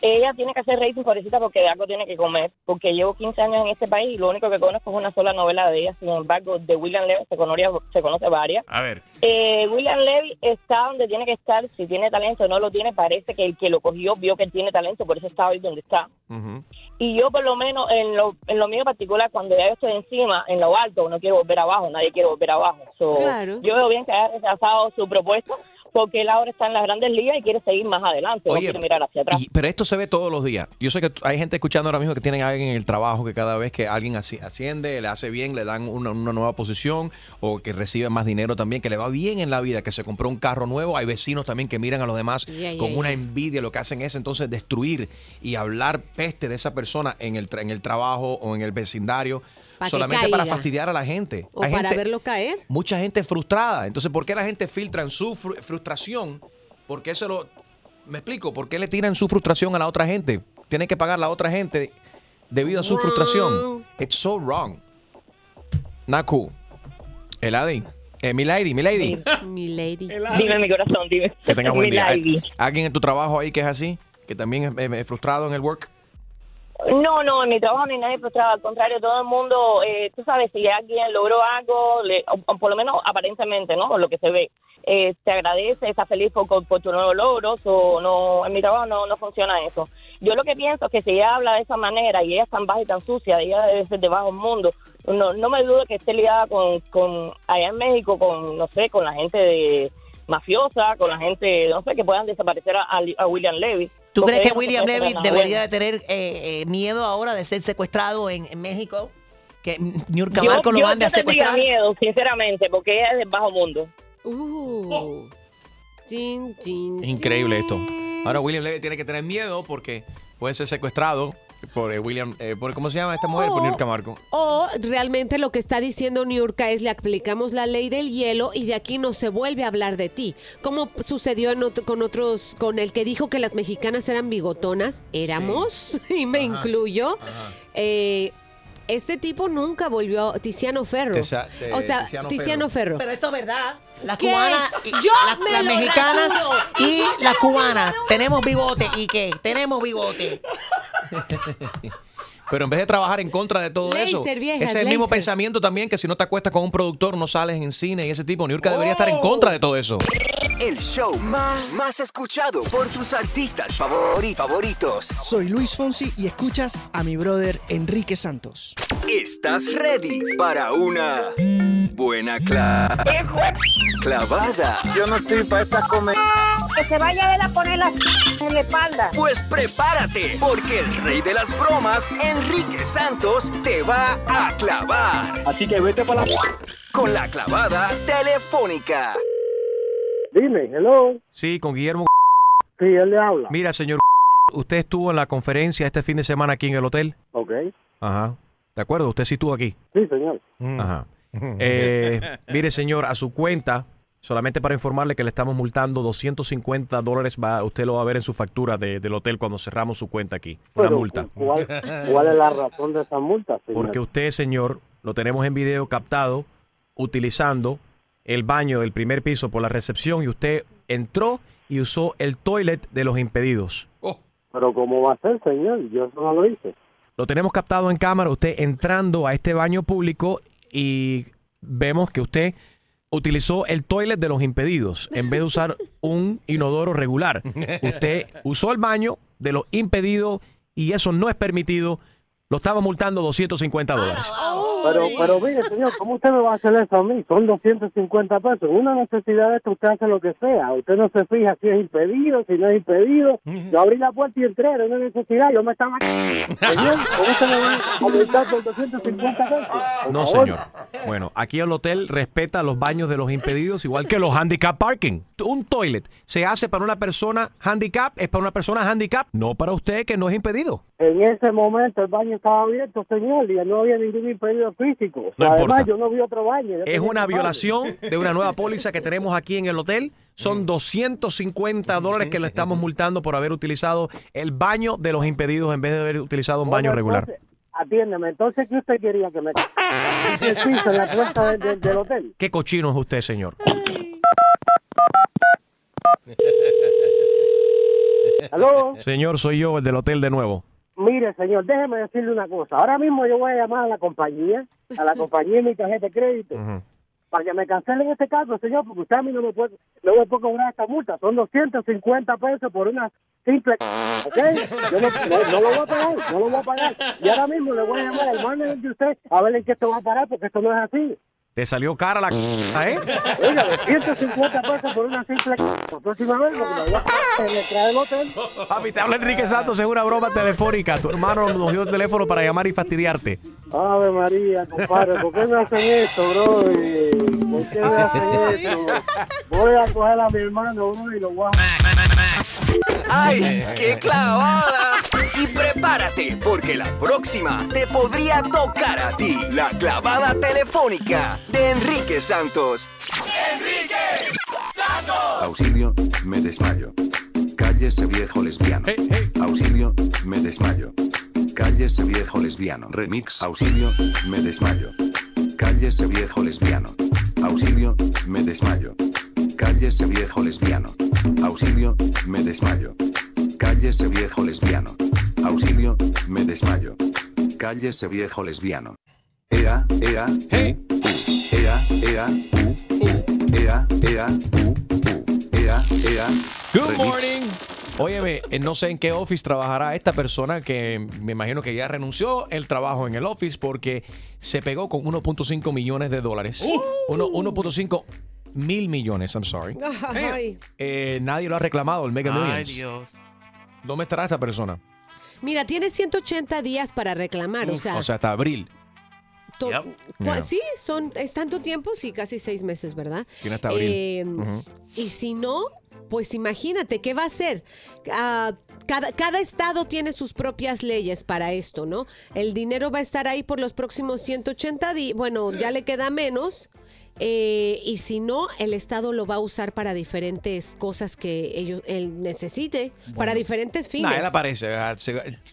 Ella tiene que hacer rating pobrecita porque de algo tiene que comer. Porque llevo 15 años en este país y lo único que conozco es una sola novela de ella. Sin embargo, de William Levy se conoce, se conoce varias.
A ver.
Eh, William Levy está donde tiene que estar. Si tiene talento o no lo tiene, parece que el que lo cogió vio que él tiene talento, por eso está hoy donde está. Y yo, por lo menos, en lo, en lo mío particular, cuando ya yo estoy encima, en lo alto, no quiero volver abajo, nadie quiere volver abajo. So,
Claro.
Yo veo bien que haya rechazado su propuesta, porque él ahora está en las grandes ligas y quiere seguir más adelante, no
Oye,
quiere mirar hacia atrás.
Y- pero esto se ve todos los días. Yo sé que hay gente escuchando ahora mismo que tienen a alguien en el trabajo que cada vez que alguien asci- asciende, le hace bien, le dan una, una nueva posición o que recibe más dinero también, que le va bien en la vida, que se compró un carro nuevo. Hay vecinos también que miran a los demás con una envidia. Lo que hacen es entonces destruir y hablar peste de esa persona en el, tra- en el trabajo o en el vecindario. Solamente para fastidiar a la gente.
O
Hay
para
gente-
verlo caer.
mucha gente frustrada. Entonces, ¿por qué la gente filtra en su fru- frustración? ¿Por qué se lo... Me explico, ¿por qué le tiran su frustración a la otra gente? Tiene que pagar la otra gente debido a su frustración. It's so wrong. Not cool. Eladi. Eh, mi lady, mi lady.
Mi lady.
Dime mi corazón, dime.
Que tengas buen día.
lady.
¿Hay ¿Alguien en tu trabajo ahí que es así? Que también es, es- es frustrado en el work.
No, no, en mi trabajo ni nadie frustrado, al contrario, todo el mundo, eh, tú sabes, si alguien logró algo, le- o, por lo menos aparentemente, ¿no? Por lo que se ve, eh, te agradece, está feliz por, por, por tu nuevo logro, o no, en mi trabajo no, no funciona eso. Yo lo que pienso es que si ella habla de esa manera y ella es tan baja y tan sucia, ella debe ser de bajo mundo, no, no me dudo que esté liada con, con, allá en México, con, no sé, con la gente de mafiosa, con la gente, no sé, que puedan desaparecer a, a William Levy.
¿Tú crees que William Levy debería de tener eh, eh, miedo ahora de ser secuestrado en, en México? Que Niurka Marco lo mande a
yo tendría
secuestrar.
miedo, sinceramente, porque ella es del bajo mundo.
Uh. Chin, chin,
Increíble esto. Ahora William Levy tiene que tener miedo porque puede ser secuestrado por eh, William, eh, por ¿cómo se llama esta mujer? Por
Oh.
Niurka Marco.
O realmente lo que está diciendo Niurka es le aplicamos la ley del hielo y de aquí no se vuelve a hablar de ti. Como sucedió en otro- con otros, con el que dijo que las mexicanas eran bigotonas, éramos, y me incluyo. Eh, este tipo nunca volvió a Tiziano Ferro.
Te-
o sea,
Tiziano
Tiziano, Ferro.
Pero eso es verdad. Las
¿Qué?
cubanas, y-
Yo
las,
me
las
lo
mexicanas y las cubanas tenemos bigote. ¿Y qué? Tenemos bigote.
Pero en vez de trabajar en contra de todo
Laser,
eso, ese es el mismo pensamiento también que si no te acuestas con un productor no sales en cine y ese tipo. Niurka debería estar en contra de todo eso.
El show más, más escuchado por tus artistas favori- favoritos.
Soy Luis Fonsi y escuchas a mi brother Enrique Santos.
¿Estás ready para una buena cla- clavada?
Yo no estoy para estas comer.
Que se vaya él a poner la en la espalda.
Pues prepárate, porque el rey de las bromas, Enrique Santos, te va a clavar.
Así que vete para la...
Con la clavada telefónica.
Dime, hello.
Sí, con Guillermo.
Sí, él le habla.
Mira, señor, usted estuvo en la conferencia este fin de semana aquí en el hotel.
Ok.
Ajá. ¿De acuerdo? Usted sí estuvo aquí.
Sí, señor.
Ajá. Eh, mire, señor, a su cuenta Solamente para informarle que le estamos multando 250 dólares. Va, usted lo va a ver en su factura de- del hotel cuando cerramos su cuenta aquí. Una
Pero,
multa.
¿cuál, cuál es la razón de esa multa, señor?
Porque usted, señor, lo tenemos en video captado utilizando el baño del primer piso por la recepción y usted entró y usó el toilet de los impedidos.
Pero ¿cómo va a ser, señor? Yo eso no lo hice.
Lo tenemos captado en cámara, usted entrando a este baño público y vemos que usted utilizó el toilet de los impedidos en vez de usar un inodoro regular. Usted usó el baño de los impedidos y eso no es permitido. Lo estaba multando 250 dólares.
Pero, pero mire, señor, ¿cómo usted me va a hacer eso a mí? Son 250 pesos. Una necesidad de esto, usted hace lo que sea. Usted no se fija si es impedido, si no es impedido. Yo abrí la puerta y entré, era una necesidad. Yo me estaba... Señor, ¿cómo usted me va a aumentar por 250 pesos? Por
No,
favor.
señor. Bueno, aquí el hotel respeta los baños de los impedidos igual que los handicap parking. Un toilet se hace para una persona handicap, es para una persona handicap, no para usted que no es impedido.
En ese momento el baño estaba abierto, señor, y no había ningún impedido físico.
No
Además,
importa.
yo no vi otro baño.
Es una violación de una nueva póliza que tenemos aquí en el hotel. Son 250 dólares que le estamos multando por haber utilizado el baño de los impedidos en vez de haber utilizado un baño
Bueno,
regular.
entonces, Atiéndeme, entonces, ¿qué usted quería que me en el piso, en la puerta del- del- del hotel?
¿Qué cochino es usted, señor?
¿Aló?
Señor, soy yo, el del hotel de nuevo.
Mire, señor, déjeme decirle una cosa. Ahora mismo yo voy a llamar a la compañía, a la compañía de mi tarjeta de crédito, para que me cancelen este cargo, señor, porque usted a mí no me puede, no me puede cobrar esta multa. Son 250 pesos por una simple... ¿Ok? Yo no, no- no lo voy a pagar, no lo voy a pagar. Y ahora mismo le voy a llamar al manager de usted a ver en qué esto va a parar, porque esto no es así.
Te salió cara la ¿eh?
Oiga, 250 pesos por una simple... La próxima vez, me voy a en entrada del hotel.
Papi, te habla Enrique Santos, es una broma telefónica. Tu hermano nos dio el teléfono para llamar y fastidiarte.
Ave María, compadre, ¿por qué me hacen esto, bro? ¿Por qué me hacen esto? Voy a coger a mi hermano, bro, y lo voy a...
¡Ay, qué clavada! Y prepárate, porque la próxima te podría tocar a ti. La clavada telefónica de Enrique Santos.
¡Enrique Santos! Auxilio, me desmayo. Cállese viejo lesbiano. Auxilio, me desmayo. Cállese viejo lesbiano. Remix. Auxilio, me desmayo. Cállese viejo lesbiano. Auxilio, me desmayo. Cállese viejo lesbiano. Auxilio, me desmayo. Cállese viejo lesbiano. Auxilio, me desmayo. Cállese viejo lesbiano. Ea, ea, u. Ea, ea, u, u. Ea, ea, u, u. Ea, ea.
Good morning. Óyeme, eh, no sé en qué office trabajará esta persona que me imagino que ya renunció el trabajo en el office porque se pegó con 1.5 millones de dólares. Uno- 1.5 mil millones, I'm sorry.
Ay.
Eh, nadie lo ha reclamado, el Mega
Ay,
Millions.
Dios.
¿Dónde estará esta persona?
Mira, tiene 180 días para reclamar, o sea,
o sea, hasta abril.
to-
Yep.
cu-
Yeah.
sí, son, es tanto tiempo, sí, casi seis meses, ¿verdad?
Tiene hasta abril.
Eh,
Ujú.
Y si no, pues imagínate, ¿qué va a hacer? Ah, cada, cada estado tiene sus propias leyes para esto, ¿no? El dinero va a estar ahí por los próximos 180 días, bueno, ya le queda menos. Eh, y si no, el Estado lo va a usar para diferentes cosas que ellos, él necesite, para diferentes fines.
Nah, él aparece. ah,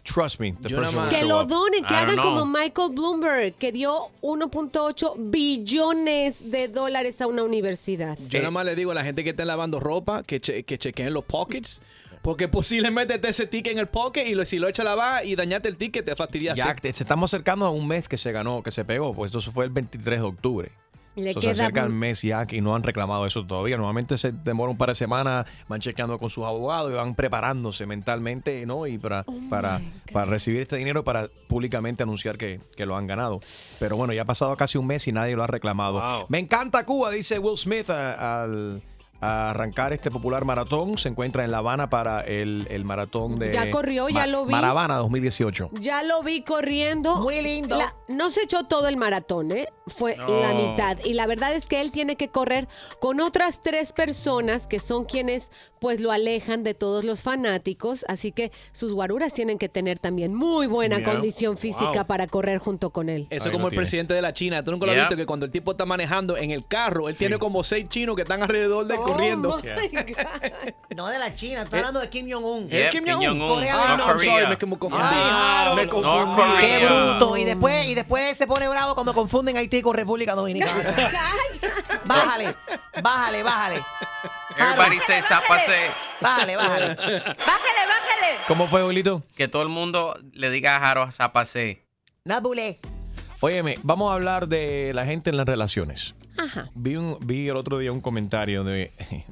Trust me. the
Que lo donen, que hagan como. Michael Bloomberg, que dio 1.8 billones de dólares a una universidad.
Yo nada más le digo a la gente que está lavando ropa que, che- que chequeen los pockets. Porque posiblemente esté ese ticket en el pocket y lo- si lo echa a lavar y dañaste el ticket, te fastidiaste.
Ya te- se estamos acercando a un mes que se ganó, que se pegó, pues eso fue el 23 de octubre.
Le
se acerca el mes ya y no han reclamado eso todavía. Normalmente se demora un par de semanas, van chequeando con sus abogados y van preparándose mentalmente, ¿no? Y para,
Oh
para, para recibir este dinero para públicamente anunciar que, que lo han ganado. Pero bueno, ya ha pasado casi un mes y nadie lo ha reclamado. Me encanta Cuba, dice Will Smith a- al, a arrancar este popular maratón. Se encuentra en La Habana para el, el maratón de...
Ya corrió, ya lo vi.
Maravana 2018.
Ya lo vi corriendo.
Muy lindo.
La- no se echó todo el maratón, ¿eh? Fue
No.
la mitad. Y la verdad es que él tiene que correr con otras tres personas que son quienes pues lo alejan de todos los fanáticos. Así que sus guaruras tienen que tener también muy buena
Yeah.
condición física
Wow.
para correr junto con él.
Eso
Ahí
como el
tienes.
presidente de la China. Tú nunca lo has
Yeah.
visto que cuando el tipo está manejando en el carro, él tiene como seis chinos que están alrededor
Oh
de él corriendo.
No de la China, estoy hablando de Kim Jong-un.
¿Es Kim Jong-un?
Corea
Ah,
del
no,
Norte.
I'm sorry, me me confundí.
Claro.
Me confundí.
Qué bruto. Y después, y después se pone bravo cuando confunden Haití con República Dominicana. bájale, bájale, bájale.
Everybody say zapase.
Bájale, bájale.
Bájale, bájale.
¿Cómo fue, Julito?
Que todo el mundo le diga a Jaro zapase.
Nabule.
Óyeme, vamos a hablar de la gente en las relaciones.
Ajá.
Vi, un- vi el otro día un comentario de,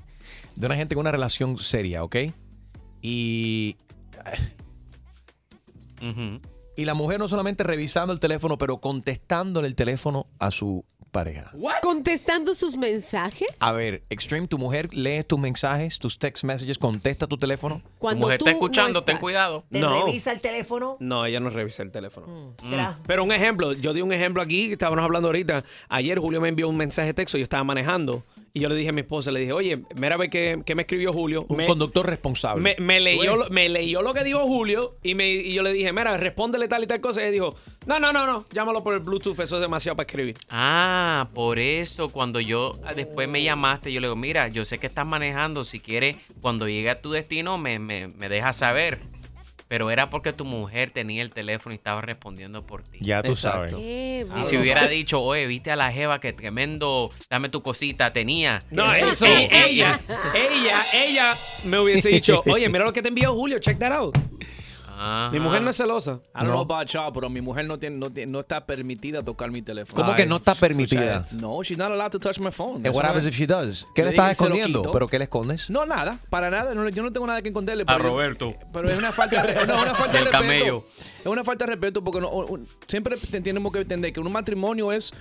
de una gente con una relación seria, ¿ok? Y, y la mujer no solamente revisando el teléfono, pero contestándole el teléfono a su pareja.
Contestando sus mensajes.
A ver, Extreme, tu mujer lee tus mensajes, tus text messages, contesta tu teléfono.
Cuando
mujer
tú
está escuchando,
no
ten
estás.
cuidado.
Te
No.
revisa el teléfono.
No, ella no revisa el teléfono.
Mm. será.
Pero un ejemplo, yo di un ejemplo aquí, estábamos hablando ahorita. Ayer Julio me envió un mensaje de texto, yo estaba manejando. Y yo le dije a mi esposa, le dije, oye, mira ve que, que me escribió Julio.
Un
me,
conductor responsable.
me, me leyó, me leyó lo que dijo Julio y, me, y yo le dije, mira, respóndele tal y tal cosa. Y él dijo, no, no, no, no, llámalo por el Bluetooth, eso es demasiado para escribir.
Ah, por eso cuando yo ah, después me llamaste, yo le digo, mira, yo sé que estás manejando, si quieres, cuando llegue a tu destino me, me, me dejas saber. Pero era porque tu mujer tenía el teléfono y estaba respondiendo por ti.
Ya tú
Exacto.
sabes.
Qué
Y si hubiera dicho, oye, viste a la jeva que tremendo, dame tu cosita, tenía.
No,
Eso.
e- ella, ella, ella me hubiese dicho, oye, mira lo que te envió Julio, check that out.
Ajá.
Mi mujer no es celosa.
I don't know about y'all, pero mi mujer no, tiene, no, tiene- no está permitida tocar mi teléfono.
¿Cómo que no está permitida?
No, she's not allowed to touch my phone.
And what happens if she does? ¿Qué le estás escondiendo? ¿Pero qué le escondes?
No, nada, para nada. no, yo no tengo nada que esconderle.
A
pero-
Roberto.
Pero es una falta de, no, es una falta de respeto.
camello.
Es una falta de respeto porque no- un- siempre te- tenemos que entender que un matrimonio es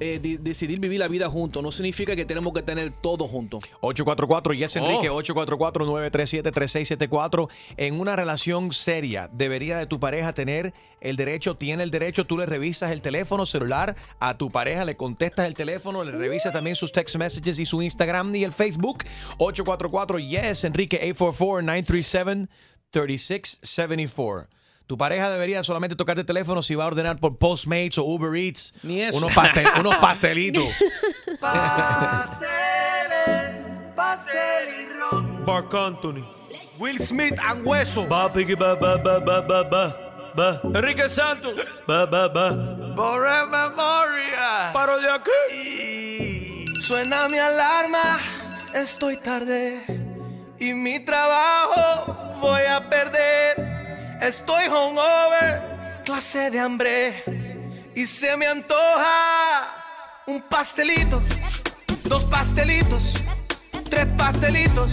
eh, di- decidir vivir la vida juntos. No significa que tenemos que tener todo juntos.
844 Yes Enrique,
Oh.
844-937-3674. En una relación seria, ¿debería de tu pareja tener el derecho, tiene el derecho, tú le revisas el teléfono celular a tu pareja, le contestas el teléfono, le revisas también sus text messages y su Instagram y el Facebook? 844 Yes Enrique, 844-937-3674. Tu pareja debería solamente tocarte el teléfono si va a ordenar por Postmates o Uber Eats
Ni eso.
Unos, pastel- unos pastelitos.
Pastel y ron. Mark Anthony. Will Smith and Hueso. Va, piggy, ba, ba, ba, ba, ba, ba. Va. Enrique Santos. Va, va, va. Borre memoria. Paro de aquí. Suena mi alarma. Estoy tarde. Y mi trabajo voy a perder. Estoy hungover. Clase de hambre. Y se me antoja un pastelito. Dos pastelitos. Tres pastelitos.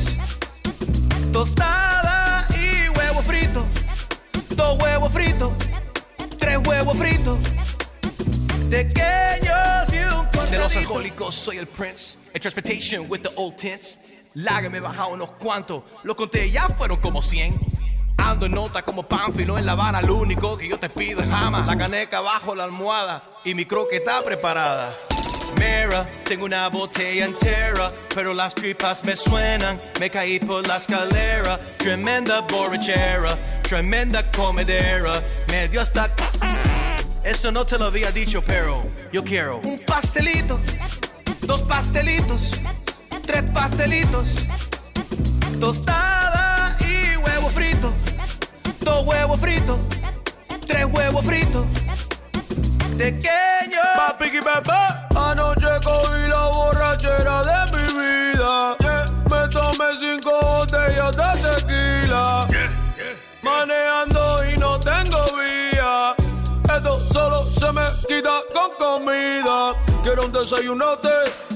Tostada y huevo frito. Dos huevos fritos. Tres huevos fritos. Pequeños y un De los alcohólicos soy el prince. En transportation with the old tints. Lager me baja unos cuantos. Lo conté, ya fueron como 100. Ando en nota como Pánfilo en La Habana. Lo único que yo te pido es jama. La caneca bajo la almohada. Y mi croqueta preparada. Mira, tengo una botella entera, pero las tripas me suenan. Me caí por la escalera, tremenda borrachera, tremenda comedera. Me dio hasta. Esto no te lo había dicho, pero yo quiero un pastelito, dos pastelitos, tres pastelitos, tostada y huevo frito, dos huevos fritos, tres huevos fritos. Pequeño. Papi, bebé. Anoche cogí la borrachera de mi vida. Me tomé cinco botellas de tequila. Manejando y no tengo vía. Esto solo se me quita con comida. Quiero un desayunote.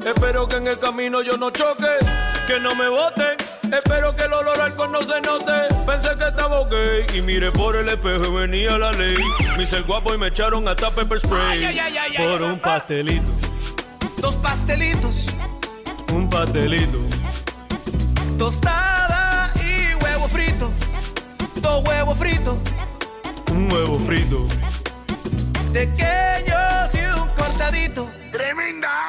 Espero que en el camino yo no choque. Que no me boten. Espero que el olor al alcohol no se note. Pensé que estaba ok y miré por el espejo y venía la ley. Me hice el guapo y me echaron hasta pepper spray.
Ay, ay, ay, ay,
por
ay,
un
papá.
pastelito. Dos pastelitos. Un pastelito. tostada y huevo frito. Dos huevos fritos. Un huevo frito. Pequeños y un cortadito.
Tremenda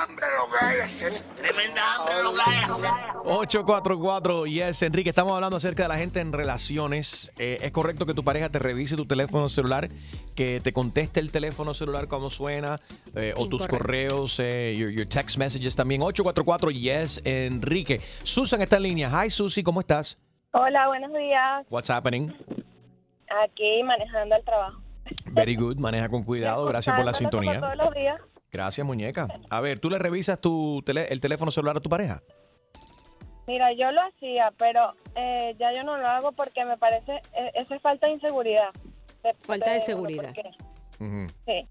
Tremenda hambre lo que hay hacer.
844 Yes, Enrique, estamos hablando acerca de la gente en relaciones. Eh, ¿Es correcto que tu pareja te revise tu teléfono celular, que te conteste el teléfono celular cuando suena, eh, o tus correos, eh, your, your text messages también? 844 Yes, Enrique. Susan está en línea. Hi, Susi, ¿cómo estás?
Hola, buenos días.
What's happening?
Aquí manejando el trabajo.
Very good, maneja con cuidado. Gracias por la
como
sintonía.
Todos los días.
Gracias, muñeca. A ver, ¿tú le revisas tu tele- el teléfono celular a tu pareja?
Mira, yo lo hacía, pero eh, ya yo no lo hago porque me parece, eh, eso es falta de inseguridad.
Falta de seguridad.
Sí.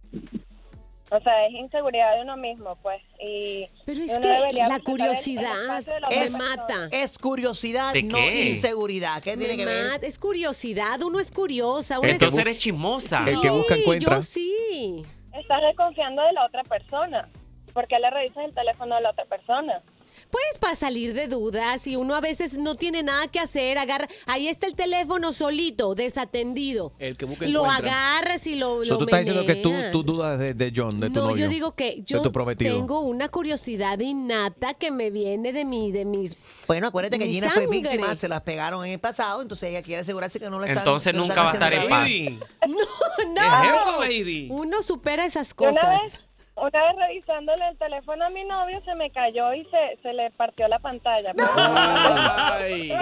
O sea, es inseguridad de uno mismo, pues. Y
Pero es que la
respetar el- el
curiosidad
de persona.
mata.
Es curiosidad,
¿De
no
qué?
inseguridad. ¿Qué tiene
Me
que ver?
mata, Es curiosidad, uno es curiosa. Uno es-
Entonces eres chismosa.
El que busca encuentra.
Yo sí.
Estás desconfiando de la otra persona. ¿Por qué le revisas el teléfono de la otra persona?
Pues para salir de dudas y uno a veces no tiene nada que hacer, agarra, ahí está el teléfono solito, desatendido.
El que busca
Lo
encuentra.
agarras y lo,
So,
lo
tú estás diciendo que tú,
meneas.
tú dudas de, de John, de tu
no,
novio.
yo digo que yo
de tu prometido.
tengo una curiosidad innata que me viene de mi, de mis.
Bueno, acuérdate que
mi
Gina fue
sangre.
víctima, se las pegaron en el pasado, entonces ella quiere asegurarse que no le están
Entonces
que no
nunca va a
están
estar en
haciendo
paz.
No, no.
¿Qué es eso, lady?
Uno supera esas
Una
cosas.
vez, una vez revisándole el teléfono a mi novio, se me cayó y se, se le partió la pantalla.
Ay.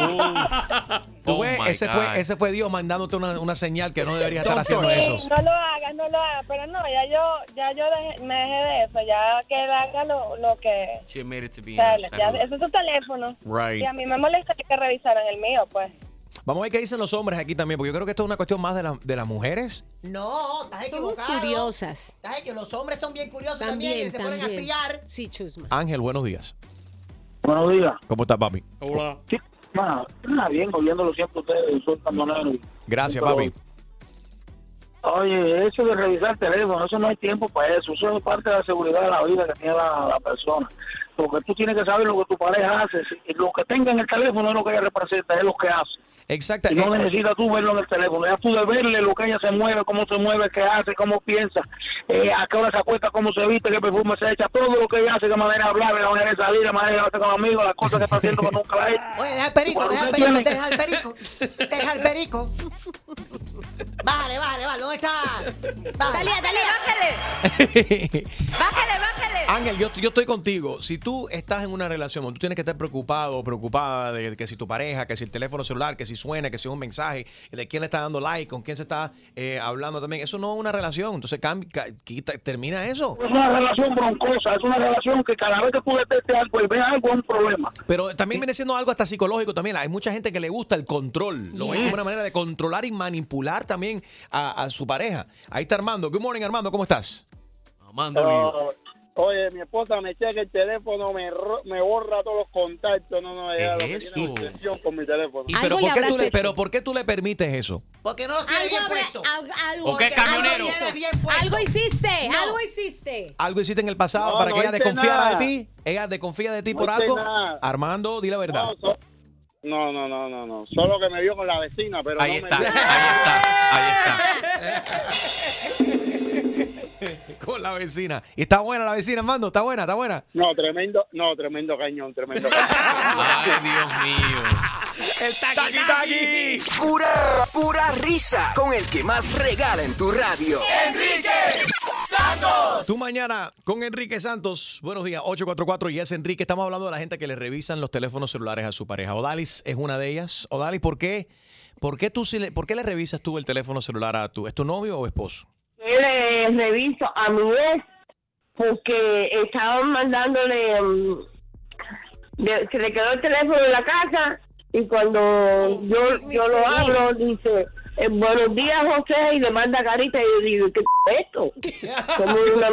Tú
Oh
ves, ese
God.
fue, ese fue Dios mandándote una, una señal que no deberías estar haciendo
Sí,
eso.
no lo hagas, no lo hagas, pero no, ya yo, ya yo dejé- me dejé de eso, ya que él haga lo, lo que...
She made it to be
o sea, ya, ese es su teléfono.
Right.
Y a mí me molestaría que revisaran el mío, pues.
Vamos a ver qué dicen los hombres aquí también, porque yo creo que esto es una cuestión más de, la- de las mujeres.
No, estás
Somos
equivocado.
curiosas.
Estás que los hombres son bien curiosos también,
También,
y se ponen a
también.
espiar.
Sí, chusma.
Ángel, buenos días.
Buenos días.
¿Cómo estás, papi?
Hola.
Sí, nada, nada bien, oyéndolo siempre ustedes, camioneros.
Gracias,
Pero,
papi.
Oye, eso de revisar el teléfono, eso no hay tiempo para eso. Eso es parte de la seguridad de la vida que tiene la, la persona. Porque tú tienes que saber lo que tu pareja hace. Lo que tenga en el teléfono es lo que ella representa, es lo que hace.
Exacto.
Y no
Eh,
necesitas tú verlo en el teléfono. Ya tú de verle lo que ella se mueve, cómo se mueve, qué hace, cómo piensa, eh, a qué hora se acuesta, cómo se viste, qué perfume se echa, todo lo que ella hace, qué manera de hablar, la manera de salir, la manera de hablar con amigos, las cosas que está haciendo que nunca la ha hecho.
Oye, deja el perico, deja el perico,
tiene-
deja el perico. Deja el perico. Bájale, bájale, bájale. ¿Dónde está? Bájale.
Bájale. Bájale, bájale.
Ángel, yo, yo estoy contigo. Si tú estás en una relación donde tú tienes que estar preocupado o preocupada de que si tu pareja, que si el teléfono celular, que si suena, que si es un mensaje, de quién le está dando like, con quién se está eh, hablando también, eso no es una relación. Entonces cambia, ca- quita- termina eso.
Es una relación broncosa, es una relación que cada vez que tú detestes algo y ves algo es un problema.
Pero también viene siendo algo hasta psicológico también. Hay mucha gente que le gusta el control. Lo ven como
Yes.
una manera de controlar y manipular también a, a su pareja. Ahí está Armando. Good morning, Armando. ¿Cómo estás?
Oh, oye, mi esposa me checa el teléfono, me, ro- me borra todos los contactos. No, no, ella lo que
es
tiene es obsesión con mi teléfono.
¿Y pero, por qué tú le, pero ¿por qué tú le permites eso?
Porque no lo tiene bien puesto.
¿O qué camionero?
Algo tiene bien puesto.
Algo hiciste,
No.
algo hiciste.
¿Algo hiciste en el pasado
No,
para
no
que ella desconfiara
nada.
de ti? ¿Ella desconfía de ti
No
por algo?
nada.
Armando, di la verdad.
No, so- no, no, no, no, no. Solo que me vio con la vecina, pero
Ahí
no
está,
me
ahí
Con la vecina. ¿Y está buena la vecina, Armando? ¿Está buena? ¿Está buena?
No, tremendo, no, tremendo cañón, tremendo cañón.
Ay, Dios mío.
El taqui taqui. Pura, pura risa con el que más regala en tu radio.
Enrique Santos.
Tú mañana con Enrique Santos. Buenos días, 844 y es Enrique. Estamos hablando de la gente que le revisan los teléfonos celulares a su pareja. Odalis es una de ellas. Odalis, ¿por qué? ¿Por qué, tú, ¿Por qué le revisas tú el teléfono celular a tu... ¿Es tu novio o esposo?
Le reviso a mi ex porque estaban mandándole mm, de- se le quedó el teléfono en la casa y cuando yo yo lo hablo dice eh, buenos días José y le manda carita y yo digo ¿qué es esto? como una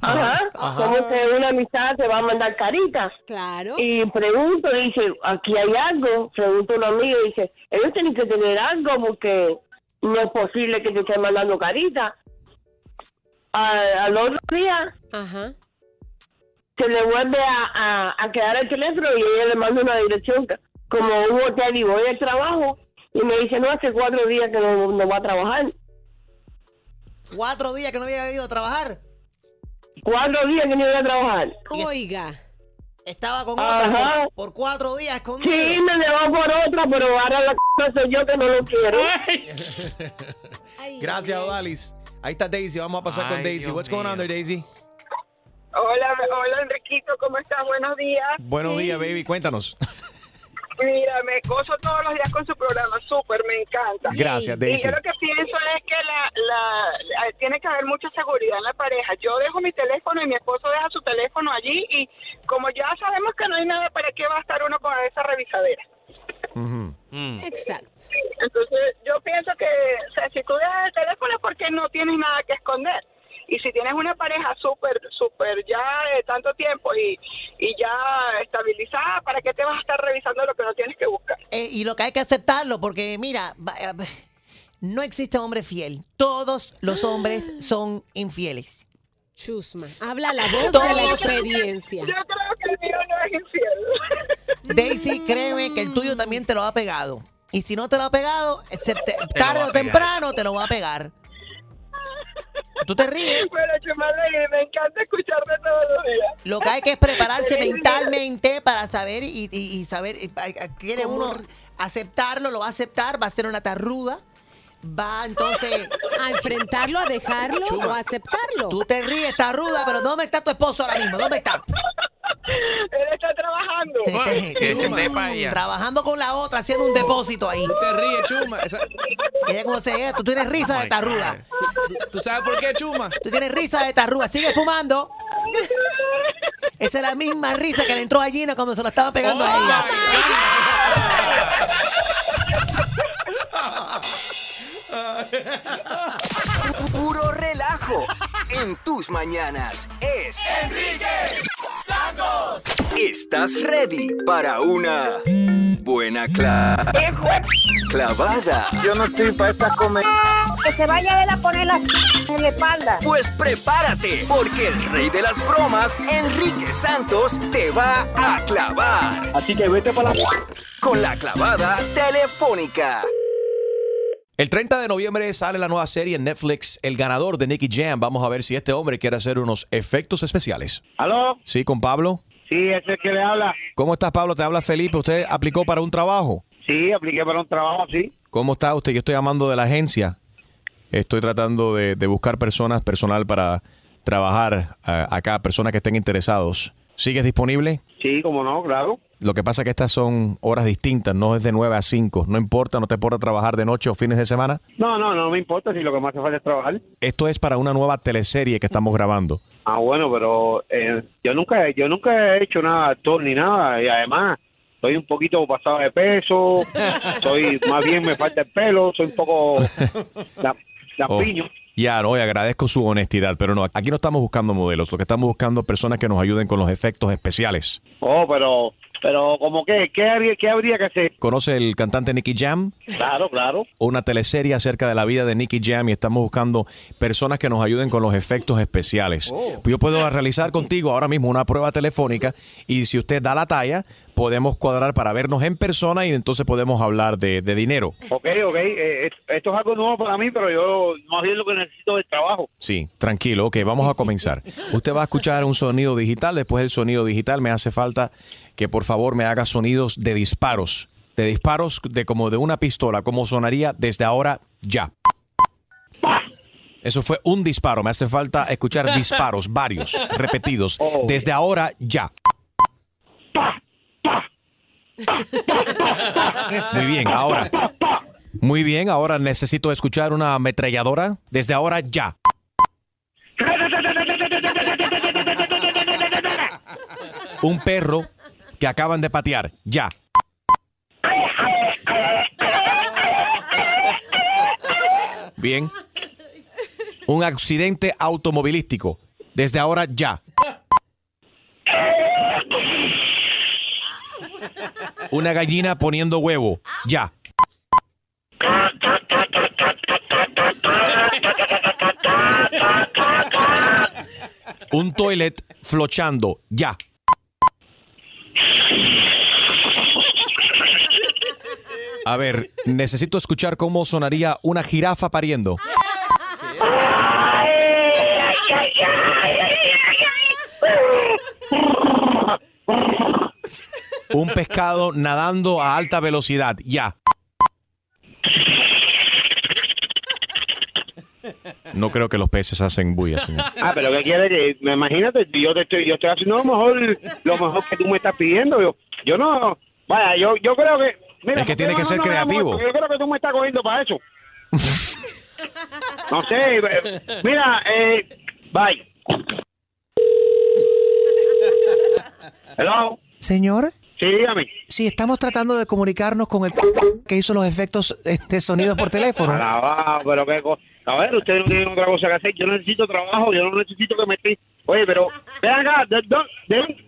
Ajá,
Ajá.
como que una amistad te va a mandar caritas.
Claro.
Y pregunto, dice, aquí hay algo. Pregunto a un amigo, dice, ellos tienen que tener algo porque no es posible que te estén mandando caritas. Al, al otro día
Ajá.
se le vuelve a, a, a quedar el teléfono y ella le manda una dirección
como un hotel y voy al trabajo y me dice, no, hace cuatro días que no, no va a trabajar.
Cuatro días que no había ido a trabajar.
Cuatro días que no iba a trabajar.
Oiga.
Estaba con
Ajá.
otra por, por cuatro días escondido.
Sí, me llevó por otra, pero ahora la c soy yo que no lo quiero.
Gracias, Odalis. Ahí está Daisy. Vamos a pasar con Daisy.
Dios
What's going on there, Daisy?
Hola, hola Enriquito, ¿cómo estás? Buenos días.
Buenos días, baby. Cuéntanos.
Mira, me gozo todos los días con su programa, súper, me encanta.
Gracias,
Y
Daisy.
yo lo que pienso es que la, la, la- tiene que haber mucha seguridad en la pareja. Yo dejo mi teléfono y mi esposo deja su teléfono allí y como ya sabemos que no hay nada, ¿para qué va a estar uno con esa revisadera?
Exacto.
Entonces, yo pienso que, o sea, si tú dejas el teléfono es porque no tienes nada que esconder. Y si tienes una pareja súper, súper ya de tanto tiempo y, y ya estabilizada, ¿para qué te vas a estar revisando lo que no tienes que buscar?
Eh, y lo que hay que aceptarlo, porque mira, va- eh, no existe hombre fiel. Todos los hombres son infieles.
Chusma. Habla la voz de la experiencia.
Yo creo que el mío no es infiel.
Daisy, créeme que el tuyo también te lo ha pegado. Y si no te lo ha pegado,
lo
tarde o temprano te lo va a pegar. Tú te ríes.
Bueno, me encanta escucharte todos los días.
Lo que hay que es prepararse mentalmente para saber y, y- y saber, y- a- a- quiere uno aceptarlo, lo va a aceptar, va a ser una tarruda, va entonces...
¿A enfrentarlo, a dejarlo
Chuma.
o a aceptarlo?
Tú te ríes, tarruda, pero ¿dónde está tu esposo ahora mismo? ¿Dónde está?
Él está trabajando.
Que que sepa ella.
Trabajando con la otra, haciendo un depósito ahí.
Tú te ríes, Chuma. Esa-
Mira cómo se Tú tienes risa de tarruda.
¿Tú sabes por qué, Chuma?
Tú tienes risa de tarruda. Sigue fumando. Esa es la misma risa que le entró a Gina cuando se lo estaban pegando a ella.
Puro relajo en tus mañanas es
Enrique.
¿Estás ready para una buena cla- clavada?
Yo no estoy para esta comer.
Que se vaya él a poner la en la espalda.
Pues prepárate, porque el rey de las bromas, Enrique Santos, te va a clavar.
Así que vete para la...
Con la clavada telefónica.
El 30 de noviembre sale la nueva serie en Netflix, El ganador de Nicky Jam. Vamos a ver si este hombre quiere hacer unos efectos especiales.
¿Aló?
Sí, con Pablo.
Sí, ese es el que le habla.
¿Cómo estás, Pablo? Te habla Felipe. ¿Usted aplicó para un trabajo?
Sí, apliqué para un trabajo, sí.
¿Cómo está usted? Yo estoy llamando de la agencia. Estoy tratando de, de buscar personas, personal para trabajar eh, acá, personas que estén interesados. ¿Sigues disponible?
Sí, como no, claro.
Lo que pasa es que estas son horas distintas, no es de 9 a 5. No importa, no te importa trabajar de noche o fines de semana.
No, no, no me importa si lo que más hace falta es trabajar.
Esto es para una nueva teleserie que estamos grabando.
Ah, bueno, pero eh, yo nunca yo nunca he hecho nada de actor ni nada y además soy un poquito pasado de peso, soy más bien me falta el pelo, soy un poco la,
Oh,
lampiño.
Ya, no, y agradezco su honestidad, pero no, aquí no estamos buscando modelos, lo que estamos buscando personas que nos ayuden con los efectos especiales.
Oh, pero pero como que qué habría qué habría que hacer?
¿Conoce el cantante Nicky Jam?
Claro, claro.
Una teleserie acerca de la vida de Nicky Jam y estamos buscando personas que nos ayuden con los efectos especiales.
Oh.
Yo puedo realizar contigo ahora mismo una prueba telefónica y si usted da la talla, podemos cuadrar para vernos en persona y entonces podemos hablar de, de dinero.
Ok, ok, eh, es- esto es algo nuevo para mí, pero yo más bien lo que necesito es trabajo.
Sí, tranquilo, ok, vamos a comenzar. Usted va a escuchar un sonido digital, después del sonido digital me hace falta que por favor me haga sonidos de disparos, de disparos de como de una pistola, como sonaría desde ahora ya. Eso fue un disparo, me hace falta escuchar disparos, varios, repetidos, desde ahora ya. Muy bien, ahora. Muy bien, ahora necesito escuchar una ametralladora desde ahora ya. Un perro que acaban de patear, ya. Bien. Un accidente automovilístico, desde ahora ya. Una gallina poniendo huevo, ya. Un toilet flochando, ya. A ver, necesito escuchar cómo sonaría una jirafa pariendo. Un pescado nadando a alta velocidad. Ya. No creo que los peces hacen bulla, señor.
Ah, pero ¿qué quiere que me imagínate? Yo te estoy, yo estoy haciendo lo mejor, lo mejor que tú me estás pidiendo. Yo, yo no, vaya, yo, yo creo que. Mira,
Es que
¿por qué
tiene
no
que ser creativo.
Yo creo que tú me estás cogiendo para eso. no sé, eh, mira, eh, bye. Hello.
Señor.
Sí, dígame.
Sí, estamos tratando de comunicarnos con el que hizo los efectos eh, de sonido por teléfono.
Ah, pero qué cosa. A ver, ustedes no tienen otra cosa que hacer. Yo necesito trabajo, yo no necesito que me esté. Oye, pero vean acá, ¿de, de- de-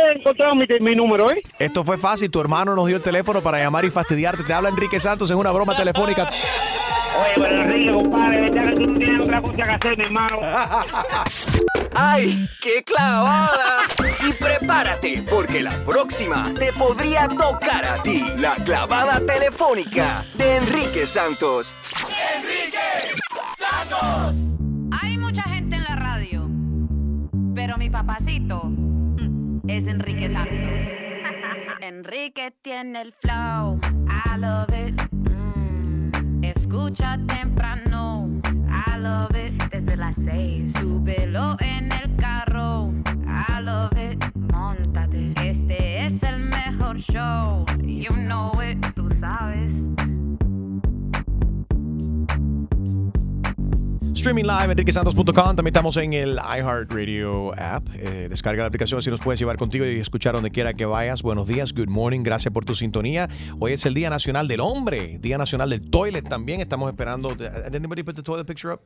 ¿cómo ustedes encontraron mi, mi número, eh?
Esto fue fácil. Tu hermano nos dio el teléfono para llamar y fastidiarte. Te habla Enrique Santos en una broma telefónica.
Oye, pero Enrique, compadre, verdad que tú no tienes otra cosa que hacer, mi hermano.
¡Ay, qué clavada! Y prepárate, porque la próxima te podría tocar a ti. La clavada telefónica de Enrique Santos.
Hay mucha gente en la radio, pero mi papacito Enrique tiene el flow, I love it. Mm, Escucha temprano, I love it. Desde las seis, súbelo en el carro, I love it. Móntate, este es el mejor show, you know it, tú sabes.
Streaming live, enriquesantos.com. También estamos en el iHeartRadio app. Eh, descarga la aplicación así nos puedes llevar contigo y escuchar donde quiera que vayas. Buenos días, good morning, gracias por tu sintonía. Hoy es el Día Nacional del Hombre, Día Nacional del Toilet también. Estamos esperando. Did anybody put the toilet picture up?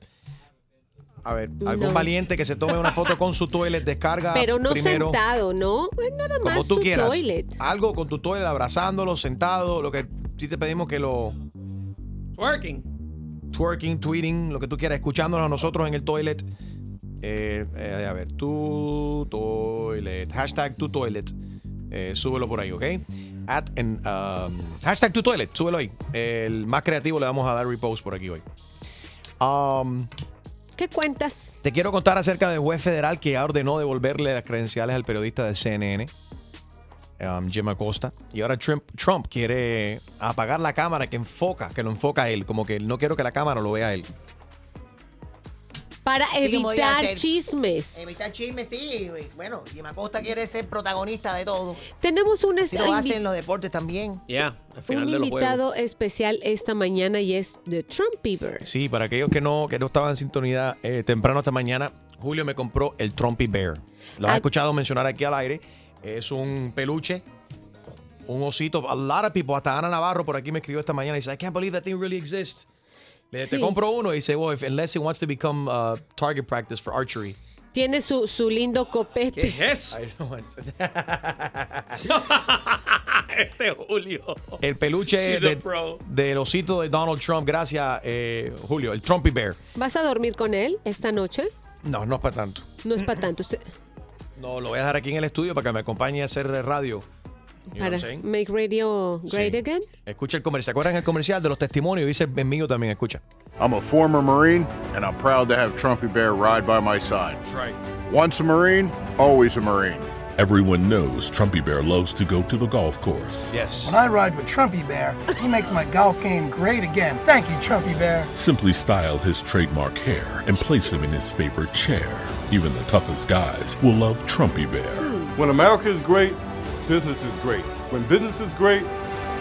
A ver, algún
No.
valiente que se tome una foto con su toilet, descarga
Pero no
primero.
sentado, ¿no? Es nada más
Como tú
su
quieras.
toilet.
Algo con tu toilet, abrazándolo, sentado. Lo que sí te pedimos que lo.
Twerking.
Twerking, tweeting, lo que tú quieras, escuchándonos a nosotros en el toilet. Eh, eh, a ver, tu toilet. Hashtag tu toilet. Eh, súbelo por ahí, ¿ok? At en, um, hashtag tu toilet, súbelo ahí. El más creativo le vamos a dar repost por aquí hoy. Um,
¿Qué cuentas?
te quiero contar acerca del juez federal que ya ordenó devolverle las credenciales al periodista de CNN, um, Jim Acosta. Y ahora Trump, Trump quiere apagar la cámara que enfoca, que lo enfoca a él. Como que no quiero que la cámara lo vea a él.
Para
Sí,
evitar chismes.
Evitar chismes, sí. Bueno, Jim Acosta quiere ser protagonista de todo.
Tenemos un,
Si lo hacen los deportes también.
Ya, al final
un
de
invitado
juegos.
especial esta mañana y es The Trump Beaver.
Sí, para aquellos que no, que no estaban en sintonía eh, temprano esta mañana, Julio me compró el Trumpy Bear. Lo has escuchado mencionar aquí al aire. Es un peluche, un osito. A lot of people, hasta Ana Navarro por aquí me escribió esta mañana y dice, I can't believe that thing really exists. Le
Sí.
te compro uno y dice, well, if, unless it wants to become uh, target practice for archery.
Tiene su, su lindo copete.
es?
I know, it's-
este Julio.
el peluche de- del osito de Donald Trump. Gracias, eh, Julio. El Trumpy Bear.
¿Vas a dormir con él esta noche?
No, no es para tanto.
No es para tanto. Usted-
No, lo voy a dejar aquí en el estudio para que me acompañe a hacer radio. You
para Make Radio Great
Sí.
Again.
Escucha el comercial. ¿Se acuerdan el comercial de los testimonios? Dice el mío también, escucha.
I'm a former Marine, and I'm proud to have Trumpy Bear ride by my side. That's
right.
Once a Marine, always a Marine.
Everyone knows Trumpy Bear loves to go to the golf course.
Yes.
When I ride with Trumpy Bear, he makes my golf game great again. Thank you, Trumpy Bear.
Simply style his trademark hair and place him in his favorite chair. Even the toughest guys will love Trumpy Bear.
When America is great, business is great. When business is great,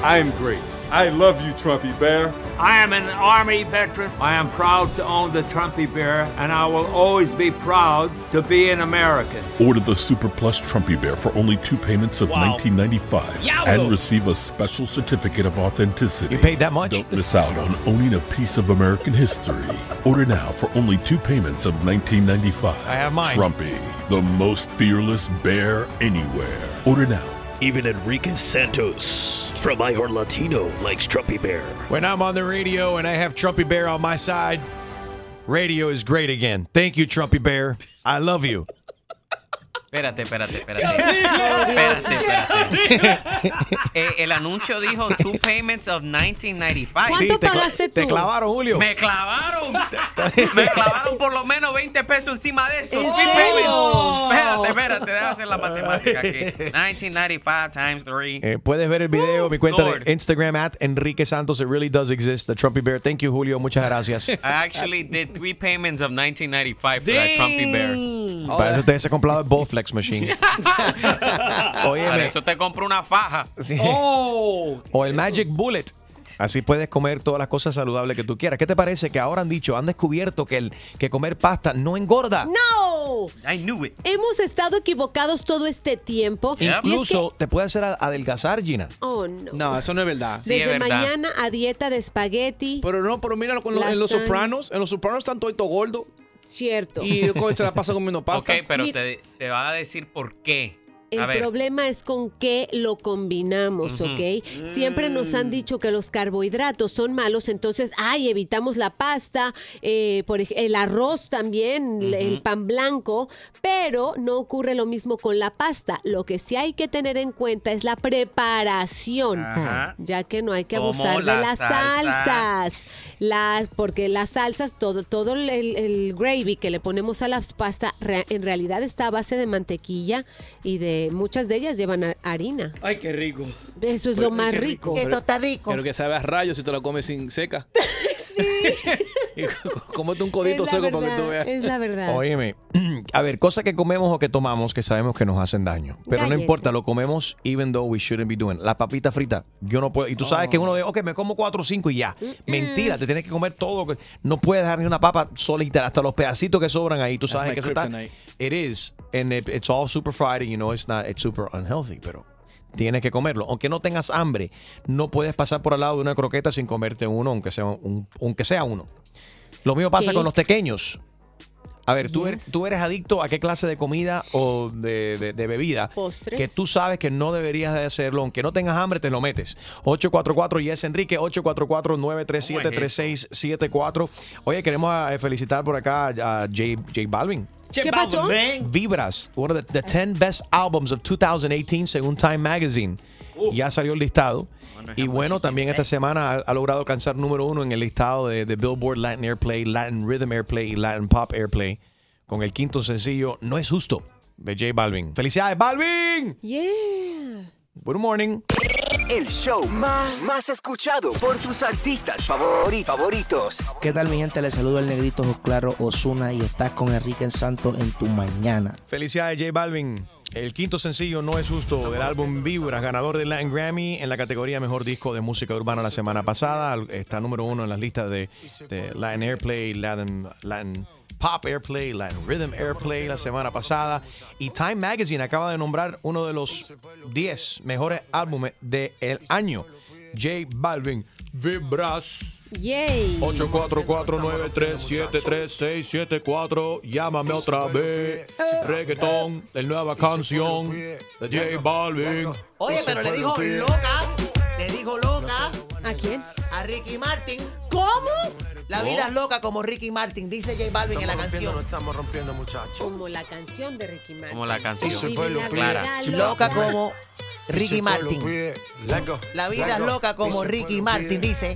I am great. I love you, Trumpy Bear.
I am an Army veteran. I am proud to own the Trumpy Bear, and I will always be proud to be an American.
Order the Super Plus Trumpy Bear for only two payments of
Wow.
$19.95
Yowzo.
and receive a special certificate of authenticity.
You paid that much?
Don't miss out on owning a piece of American history. Order now for only two payments of $19.95.
I have mine.
Trumpy, the most fearless bear anywhere. Order now.
Even Enrique Santos from iHeart Latino likes Trumpy Bear.
When I'm on the radio and I have Trumpy Bear on my side, radio is great again. Thank you, Trumpy Bear. I love you.
Espérate, espérate, espérate.
¡Qué
espérate, espérate. Eh, el anuncio dijo two payments of 1995.
¿Cuánto te pagaste
te tú? clavaron, Julio.
Me clavaron. Me clavaron por lo menos 20 pesos encima de eso.
¿En
Three
serio?
payments. Espérate, espérate. Déjame hacer la matemática aquí. 1995 times 3.
Eh, puedes ver el video en mi cuenta
Lord.
de Instagram at Enrique Santos. It really does exist, the Trumpy Bear. Thank you, Julio. Muchas gracias.
I actually did three payments of 1995 for that Trumpy Bear.
Para eso te has comprado el Bowflex Machine. Oye,
Para eso te compro una faja.
Sí.
Oh.
O el Magic Bullet. Así puedes comer todas las cosas saludables que tú quieras. ¿Qué te parece que ahora han dicho, han descubierto que, el, que comer pasta no engorda?
¡No!
I knew it.
Hemos estado equivocados todo este tiempo. Y es que-
Incluso te puede hacer adelgazar, Gina.
oh, no.
No, eso no es verdad.
Desde mañana a dieta de espagueti.
Pero no, pero mira, con lo- en los sopranos, en los sopranos están todos gordos
Cierto.
y el se la pasa comiendo
Ok,
pasta.
pero
Mira.
te, te va a decir por qué.
El problema es con qué lo combinamos. ¿ok? Siempre nos han dicho que los carbohidratos son malos, entonces, ay, evitamos la pasta, eh, por el arroz también, el- el pan blanco, pero no ocurre lo mismo con la pasta. Lo que sí hay que tener en cuenta es la preparación,
Ajá.
ya que no hay que abusar de
la
las
salsa.
salsas. Las, porque las salsas, todo, todo el, el gravy que le ponemos a la pasta, rea- en realidad está a base de mantequilla y de muchas de ellas llevan har- harina.
Ay, qué rico.
Eso es lo más rico.
está rico.
Pero que sabe a rayos si te lo comes sin seca. Y Cómete un codito seco para que tú veas.
es la verdad.
Óyeme, a ver, cosas que comemos o que tomamos que sabemos que nos hacen daño. Pero no importa, lo comemos even though we shouldn't be doing. La papita frita, yo no puedo. Y tú sabes que uno de, ok, me como cuatro o cinco y ya. Mentira, te tienes que comer todo. No puedes dejar ni una papa solita, hasta los pedacitos que sobran ahí. Tú sabes que eso está. It is. And it- it's all super fried and you know it's not, it's super unhealthy, pero tienes que comerlo. Aunque no tengas hambre, no puedes pasar por al lado de una croqueta sin comerte uno, aunque sea, un, aunque sea uno. Lo mismo pasa con los pequeños. A ver, ¿tú, eres, tú eres adicto a qué clase de comida o de, de- de bebida
Postres.
que tú sabes que no deberías de hacerlo, aunque no tengas hambre, te lo metes. 844 Yes Enrique, 844-937-3674. Oye, queremos eh, felicitar por acá a J, J Balvin.
¿Qué pasó?
Vibras, one of the, the 10 best albums of 2018 según Time Magazine. Ya salió el listado. Y bueno, también esta semana ha, ha logrado alcanzar número uno en el listado de, de Billboard Latin Airplay, Latin Rhythm Airplay y Latin Pop Airplay con el quinto sencillo No es justo de J Balvin. ¡Felicidades, Balvin!
Yeah.
Good morning.
El show más, más escuchado por tus artistas favori- favoritos.
¿Qué tal mi gente? Les saludo el negrito Claro Osuna y estás con Enrique Santos en tu mañana.
Felicidades, J Balvin. El quinto sencillo No es justo del álbum Vibras, ganador del Latin Grammy en la categoría Mejor Disco de Música Urbana la semana pasada. Está número uno en las listas de, de Latin Airplay, Latin, Latin Pop Airplay, Latin Rhythm Airplay la semana pasada. Y Time Magazine acaba de nombrar uno de los 10 mejores álbumes del año. J Balvin, Vibras.
Yay.
844-937-3674. Llámame otra vez. Reggaetón, la nueva canción de J Balvin.
Oye, pero le dijo loca. Le dijo loca.
¿A quién?
A Ricky Martin.
¿Cómo?
La vida es loca como Ricky Martin, dice J Balvin en la canción.
estamos rompiendo, muchachos.
Como la canción de Ricky Martin.
Como la canción. Clara.
Loca como Ricky Martin. La vida es loca como Ricky Martin, dice.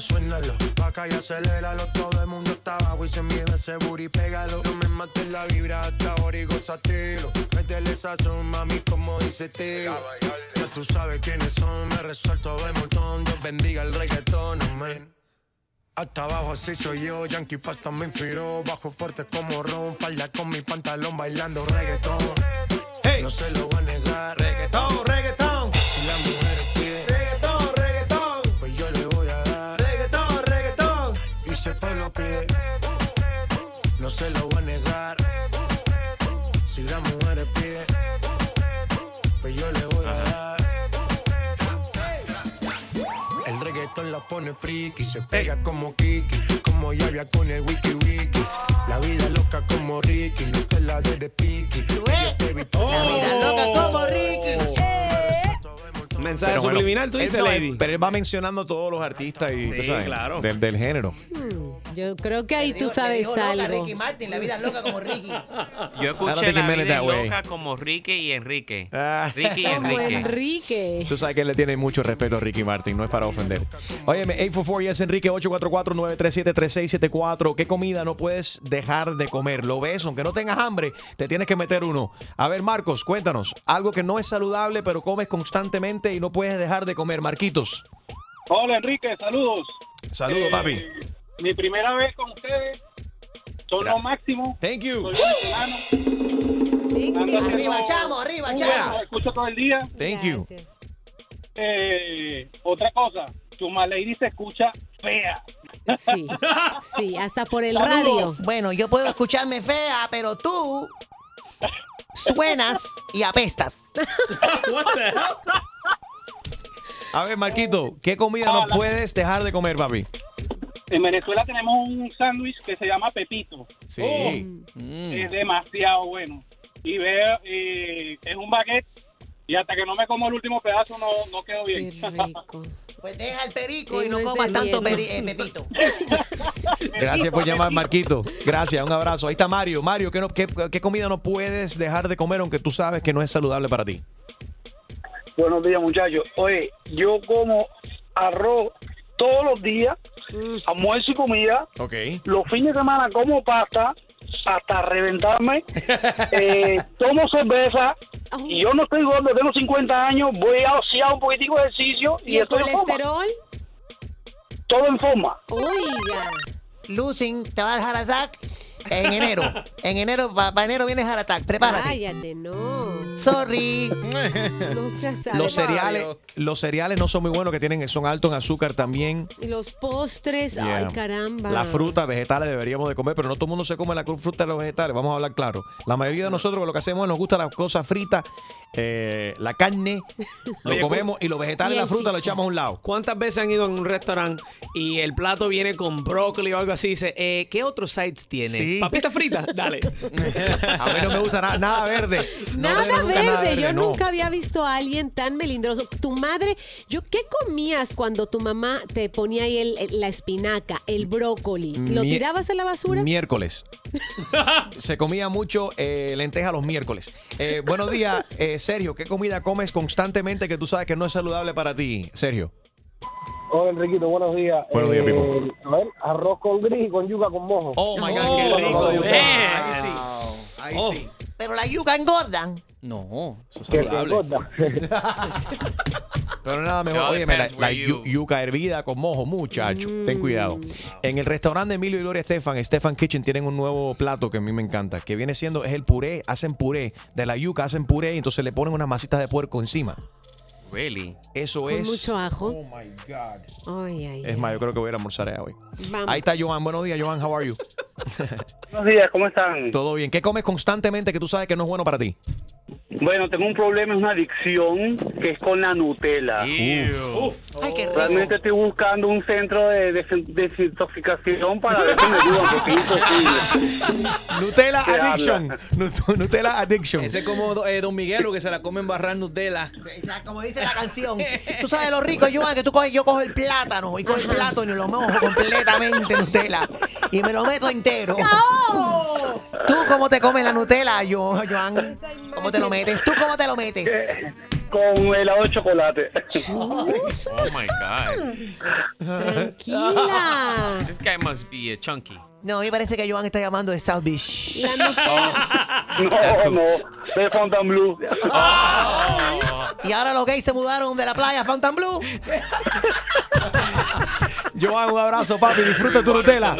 DJ suénalo, pa' acá y aceléralo. Todo el mundo está abajo y se miedo ese booty, pégalo. No me mates la vibra hasta ahora y gozatelo. Métele sazón, mami, como dice Teo. Ya tú sabes quiénes son, me resuelto de montón. Dios bendiga el reggaetón, amén. Hasta abajo así soy yo, Yankee Pasta me inspiró Bajo fuerte como Ron, falda con mi pantalón bailando reggaetón No se lo voy a negar
Reggaetón, reggaetón.
No se lo voy a negar Si la mujer pide, pues yo le voy a dar El reggaetón la pone friki. Se pega como Kiki, como llave con el wiki wiki. La vida loca como Ricky, no te la de de piqui. Ella te visto
La vida loca como Ricky.
Mensaje
Pero bueno,
subliminal, tú
él
dices,
no,
Lady.
Pero él va mencionando todos los artistas y, tú
Sí,
sabes,
claro.
del, del género.
Yo creo que ahí tú
Digo- le
sabes
loca,
algo.
Ricky Martin, la vida loca como Ricky.
Yo escuché la vida
way.
loca como Ricky y Enrique.
Ah.
Ricky y
Como
Enrique.
Enrique.
Tú sabes que él le tiene mucho respeto a Ricky Martin, no es para ofender. Óyeme, 844 yes Enrique 844-937-3674. ¿Qué comida no puedes dejar de comer? Lo ves, aunque no tengas hambre, te tienes que meter uno. A ver, Marcos, cuéntanos. Algo que no es saludable, pero comes constantemente y no puedes dejar de comer. Marquitos.
Hola Enrique, saludos.
Saludos,
Eh,
papi.
Mi primera vez con ustedes. Son lo máximo.
Thank you.
Soy venezolano.
Arriba, chamo, arriba, chamo.
los Escucho todo el día.
Thank you.
Eh, otra cosa, tu lady se escucha fea.
Sí, sí, hasta por el
Saludos.
radio.
Bueno, yo puedo escucharme fea, pero tú suenas y apestas.
A ver, Marquito, ¿qué comida no puedes dejar de comer, papi?
En Venezuela tenemos un sándwich que se llama Pepito.
Sí.
Oh,
Mm.
Es demasiado bueno. Y veo, eh, es un baguette. Y hasta que no me como el último pedazo no, no quedo bien.
Pues deja el perico y
Sí,
no comas tanto peri- eh, pepito.
Gracias por llamar, Marquito. Gracias, un abrazo. Ahí está Mario. Mario, ¿qué, no- qué, qué comida no puedes dejar de comer aunque tú sabes que no es saludable para ti?
Buenos días, muchachos. Oye, yo como arroz todos los días, almuerzo y comida.
Ok.
Los fines de semana como pasta hasta reventarme. Eh, tomo cerveza. Y yo no estoy gordo, tengo 50 años. Voy a hacer un poquitico de ejercicio. Y,
¿Y el
estoy en forma.
colesterol?
Todo en forma.
Oiga.
Losing, te va a dejar attack en enero. En enero, para enero viene heart attack. Prepárate.
Cállate, no.
Sorry.
No seas
Los cereales, los cereales no son muy buenos, que tienen, son altos en azúcar también.
Y los postres,
Yeah.
ay caramba.
La fruta, vegetales deberíamos de comer, pero no todo el mundo se come la fruta de los vegetales. Vamos a hablar claro. La mayoría de nosotros lo que hacemos es nos gustan las cosas fritas, eh, la carne, lo
Oye,
comemos y los vegetales,
y
la fruta lo
chicha.
echamos a un lado.
¿Cuántas veces han ido en un restaurante y el plato viene con brócoli o algo así? Dice, eh, ¿qué otros sides tiene?
Sí.
¿Papita frita? Dale.
A mí no me gusta na- nada verde. No
Nada
ordeno nunca
verde. Yo
no.
nunca había visto a alguien tan melindroso. Tu madre, yo ¿qué comías cuando tu mamá te ponía ahí el- el- la espinaca, el brócoli? ¿Lo tirabas a la basura?
Miércoles. Se comía mucho eh, lenteja los miércoles. Eh, buenos días, eh, Sergio. ¿Qué comida comes constantemente que tú sabes que no es saludable para ti, Sergio?
Hola Enriquito, buenos días.
Buenos días, Pipo.
Eh, A ver, arroz con gris y con yuca con mojo.
Oh my God, qué rico. Ahí sí. Ahí
Oh.
sí.
Pero la yuca engordan.
No, eso es saludable.
engorda.
Pero nada mejor. Oye, la, la yu- yuca hervida con mojo, muchacho. Ten cuidado. En el restaurante Emilio y Gloria Estefan, Stefan Kitchen, tienen un nuevo plato que a mí me encanta, que viene siendo, es el puré, hacen puré, de la yuca hacen puré y entonces le ponen unas masitas de puerco encima.
Really?
Eso
Con
es...
mucho ajo.
Oh my God.
Ay, ay,
Es más, yo creo que voy a ir a almorzar allá hoy.
Vamos.
Ahí está Joan. Buenos días, Joan. How are you?
Buenos días, ¿cómo están?
Todo bien. ¿Qué comes constantemente que tú sabes que no es bueno para ti?
Bueno, tengo un problema, es una adicción que es con la Nutella.
Ew.
Ay, qué rico.
Realmente estoy buscando un centro de des- desintoxicación para ver si me ayudan, porque es imposible.
Nutella
¿Qué
Addiction. Nut- Nutella Addiction.
Ese es como eh, Don Miguelo que se la come en barrar Nutella.
Como dice la canción. Tú sabes lo rico, Joan, que tú coges, yo cojo el plátano y cojo el plátano y lo mojo completamente en Nutella y me lo meto entero. ¿Tú cómo te comes la Nutella, yo, Joan? ¿Cómo te lo metes? ¿Tú cómo te lo metes?
Con helado de chocolate.
Oh my God.
Tranquila.
This guy must be a chunky.
No, me parece que Joan está llamando de South Beach.
No, no, de Fontainebleau.
Y ahora los gays se mudaron de la playa a Fontainebleau.
Joan, un abrazo, papi. Disfruta tu Nutella.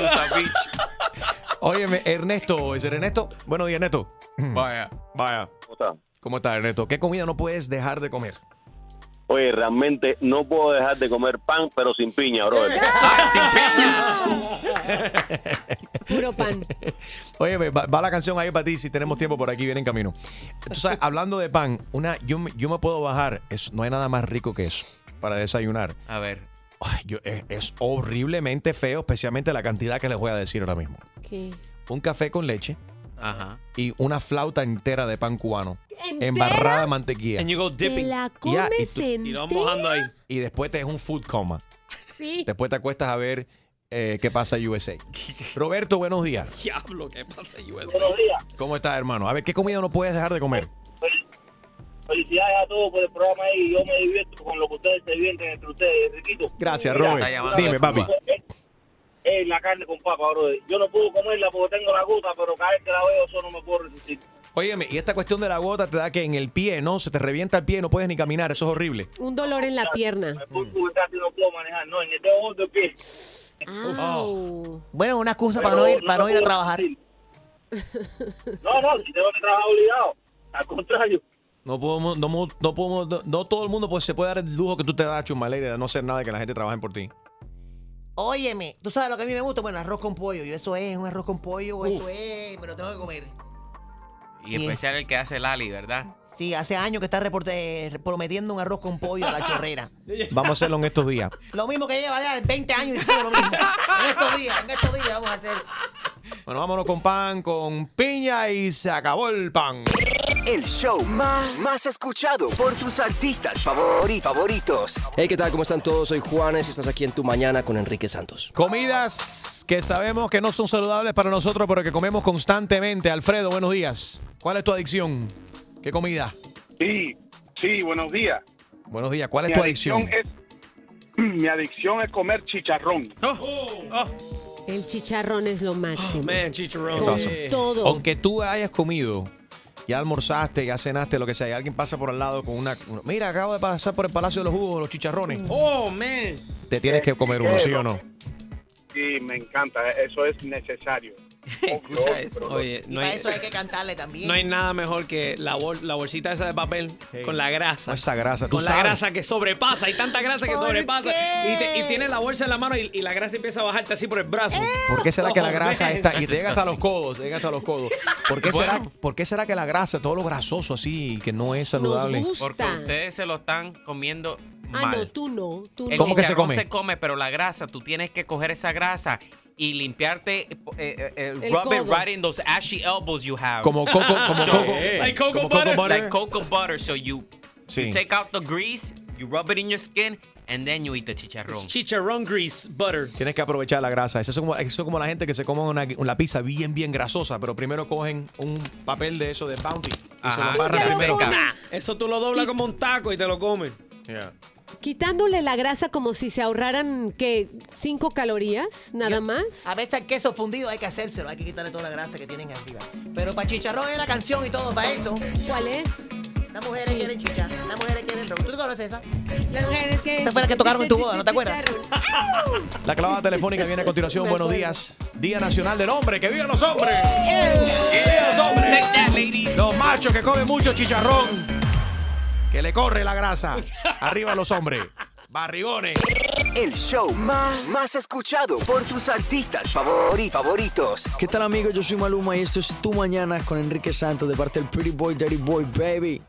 Óyeme, Ernesto. ¿Es Ernesto? Buenos días, Ernesto.
Vaya.
Vaya.
¿Cómo está?
¿Cómo estás, Ernesto? ¿Qué comida no puedes dejar de comer?
Oye, realmente no puedo dejar de comer pan, pero sin piña, brother.
Puro pan.
Oye, va, va la canción ahí para ti si tenemos tiempo por aquí, viene en camino. Tú sabes, hablando de pan, una, yo, me- yo me puedo bajar, es, no hay nada más rico que eso para desayunar.
A ver.
Ay, yo- es, es horriblemente feo, especialmente la cantidad que les voy a decir ahora mismo.
¿Qué?
Un café con leche
Ajá.
y una flauta entera de pan cubano.
¿Entera?
Embarrada de mantequilla.
And you go
Te
dipping.
la
y
comes
tú-
Y lo vamos mojando ahí.
Y después te es un food coma.
Sí.
Después te acuestas a ver eh, qué pasa en USA. Roberto, buenos días.
Diablo, ¿qué pasa, US?
Buenos días.
¿Cómo estás, hermano? A ver, ¿qué comida no puedes dejar de comer?
Felicidades a todos por el programa ahí. Yo me divierto con lo que ustedes se divierten entre ustedes, Riquito.
Gracias, Robert. Dime, papi.
Es, la carne con papa, bro. Yo no puedo comerla porque tengo la gota, pero cada vez que la veo, eso no me puedo resistir.
Óyeme, y esta cuestión de la gota te da que en el pie, ¿no? Se te revienta el pie y no puedes ni caminar. Eso es horrible.
Un dolor en la pierna.
Casi no puedo manejar, no, en el dedo del pie.
Au.
Bueno, una excusa
Pero
para no ir,
no
para no ir a trabajar.
No, no, si tengo que trabajar obligado. Al contrario.
No podemos, no, no podemos, no, no todo el mundo pues, se puede dar el lujo que tú te das, Chumaleri, de no hacer nada y que la gente trabaje por ti.
Óyeme, tú sabes lo que a mí me gusta, bueno, arroz con pollo. Yo eso es un arroz con pollo, eso es, me lo tengo que comer.
Y especial el que hace Lali, ¿verdad?
Sí, hace años que está reporte- prometiendo un arroz con pollo a la chorrera.
Vamos a hacerlo en estos días.
Lo mismo que lleva ya 20 años diciendo lo mismo. En estos días, en estos días vamos a hacer.
Bueno, vámonos con pan, con piña y se acabó el pan.
El show más, más escuchado por tus artistas favori- favoritos.
Hey, ¿qué tal? ¿Cómo están todos? Soy Juanes y estás aquí en Tu Mañana con Enrique Santos.
Comidas que sabemos que no son saludables para nosotros, pero que comemos constantemente. Alfredo, buenos días. ¿Cuál es tu adicción? ¿Qué comida?
Sí, sí, buenos días.
Buenos días. ¿Cuál es tu adicción?
es mi adicción es comer chicharrón.
El chicharrón es lo máximo.
Man, chicharrón.
It's awesome.
Todo.
Aunque tú hayas comido, ya almorzaste, ya cenaste, lo que sea, y alguien pasa por al lado con una. una- Mira, acabo de pasar por el Palacio de los Jugos, los chicharrones.
Oh, man.
Te tienes que comer uno, ¿sí o no?
Sí, me encanta, eso es necesario.
Escucha eso.
Oye,
Y
no
para
hay,
eso hay que cantarle también.
no hay nada mejor que la, bol- la bolsita esa de papel con la grasa.
Esa grasa, tú
Con la
sabes.
grasa que sobrepasa. Hay tanta grasa que
¿Por
sobrepasa. Y, te- y tienes la bolsa en la mano y, y la grasa empieza a bajarte así por el brazo.
¿Por qué será que la
Oh,
grasa está y te llega hasta los codos? Te llega hasta los codos. ¿Por qué, será. ¿Por qué será que la grasa, todo lo grasoso así, que no es saludable?
gusta.
Porque ustedes se lo están comiendo
Ah,
mal.
no, tú no. Tú
El
no.
¿Cómo que se come?
se come, pero la grasa, tú tienes que coger esa grasa y limpiarte, eh, eh, eh, rub it right in those ashy elbows you have.
Como coco, como
So-
coco,
Like cocoa
como
butter.
coco butter.
Like cocoa butter. So you,
Sí.
you take out the grease, you rub it in your skin, and then you eat the chicharrón.
Chicharrón grease butter.
Tienes que aprovechar la grasa. Eso es como, eso es como la gente que se come una, una pizza bien, bien grasosa, pero primero cogen un papel de eso de Bounty y se
Ajá. se lo
primero.
seca.
Nah, eso tú lo doblas como un taco y te lo comes.
Yeah.
Quitándole la grasa como si se ahorraran, ¿qué? ¿Cinco calorías? ¿Nada más?
A veces el queso fundido hay que hacérselo, hay que quitarle toda la grasa que tienen arriba. Pero para chicharrón es la canción y todo, para eso.
¿Cuál es?
Las mujeres quieren chicha, las mujeres quieren ron. ¿Tú conoces esa?
Las mujeres que...
Esa fue la que tocaron en tu boda, ¿no te acuerdas?
La clavada telefónica viene a continuación.
Me
Buenos
acuerdo.
días. Día Nacional del Hombre. ¡Que vivan los hombres! ¡Que vivan los hombres! Los machos que comen mucho chicharrón. Que le corre la grasa. Arriba los hombres. Barrigones.
El show más, más escuchado por tus artistas favori- favoritos.
¿Qué tal amigos? Yo soy Maluma y esto es Tu Mañana con Enrique Santos de parte del Pretty Boy, Dirty Boy, baby.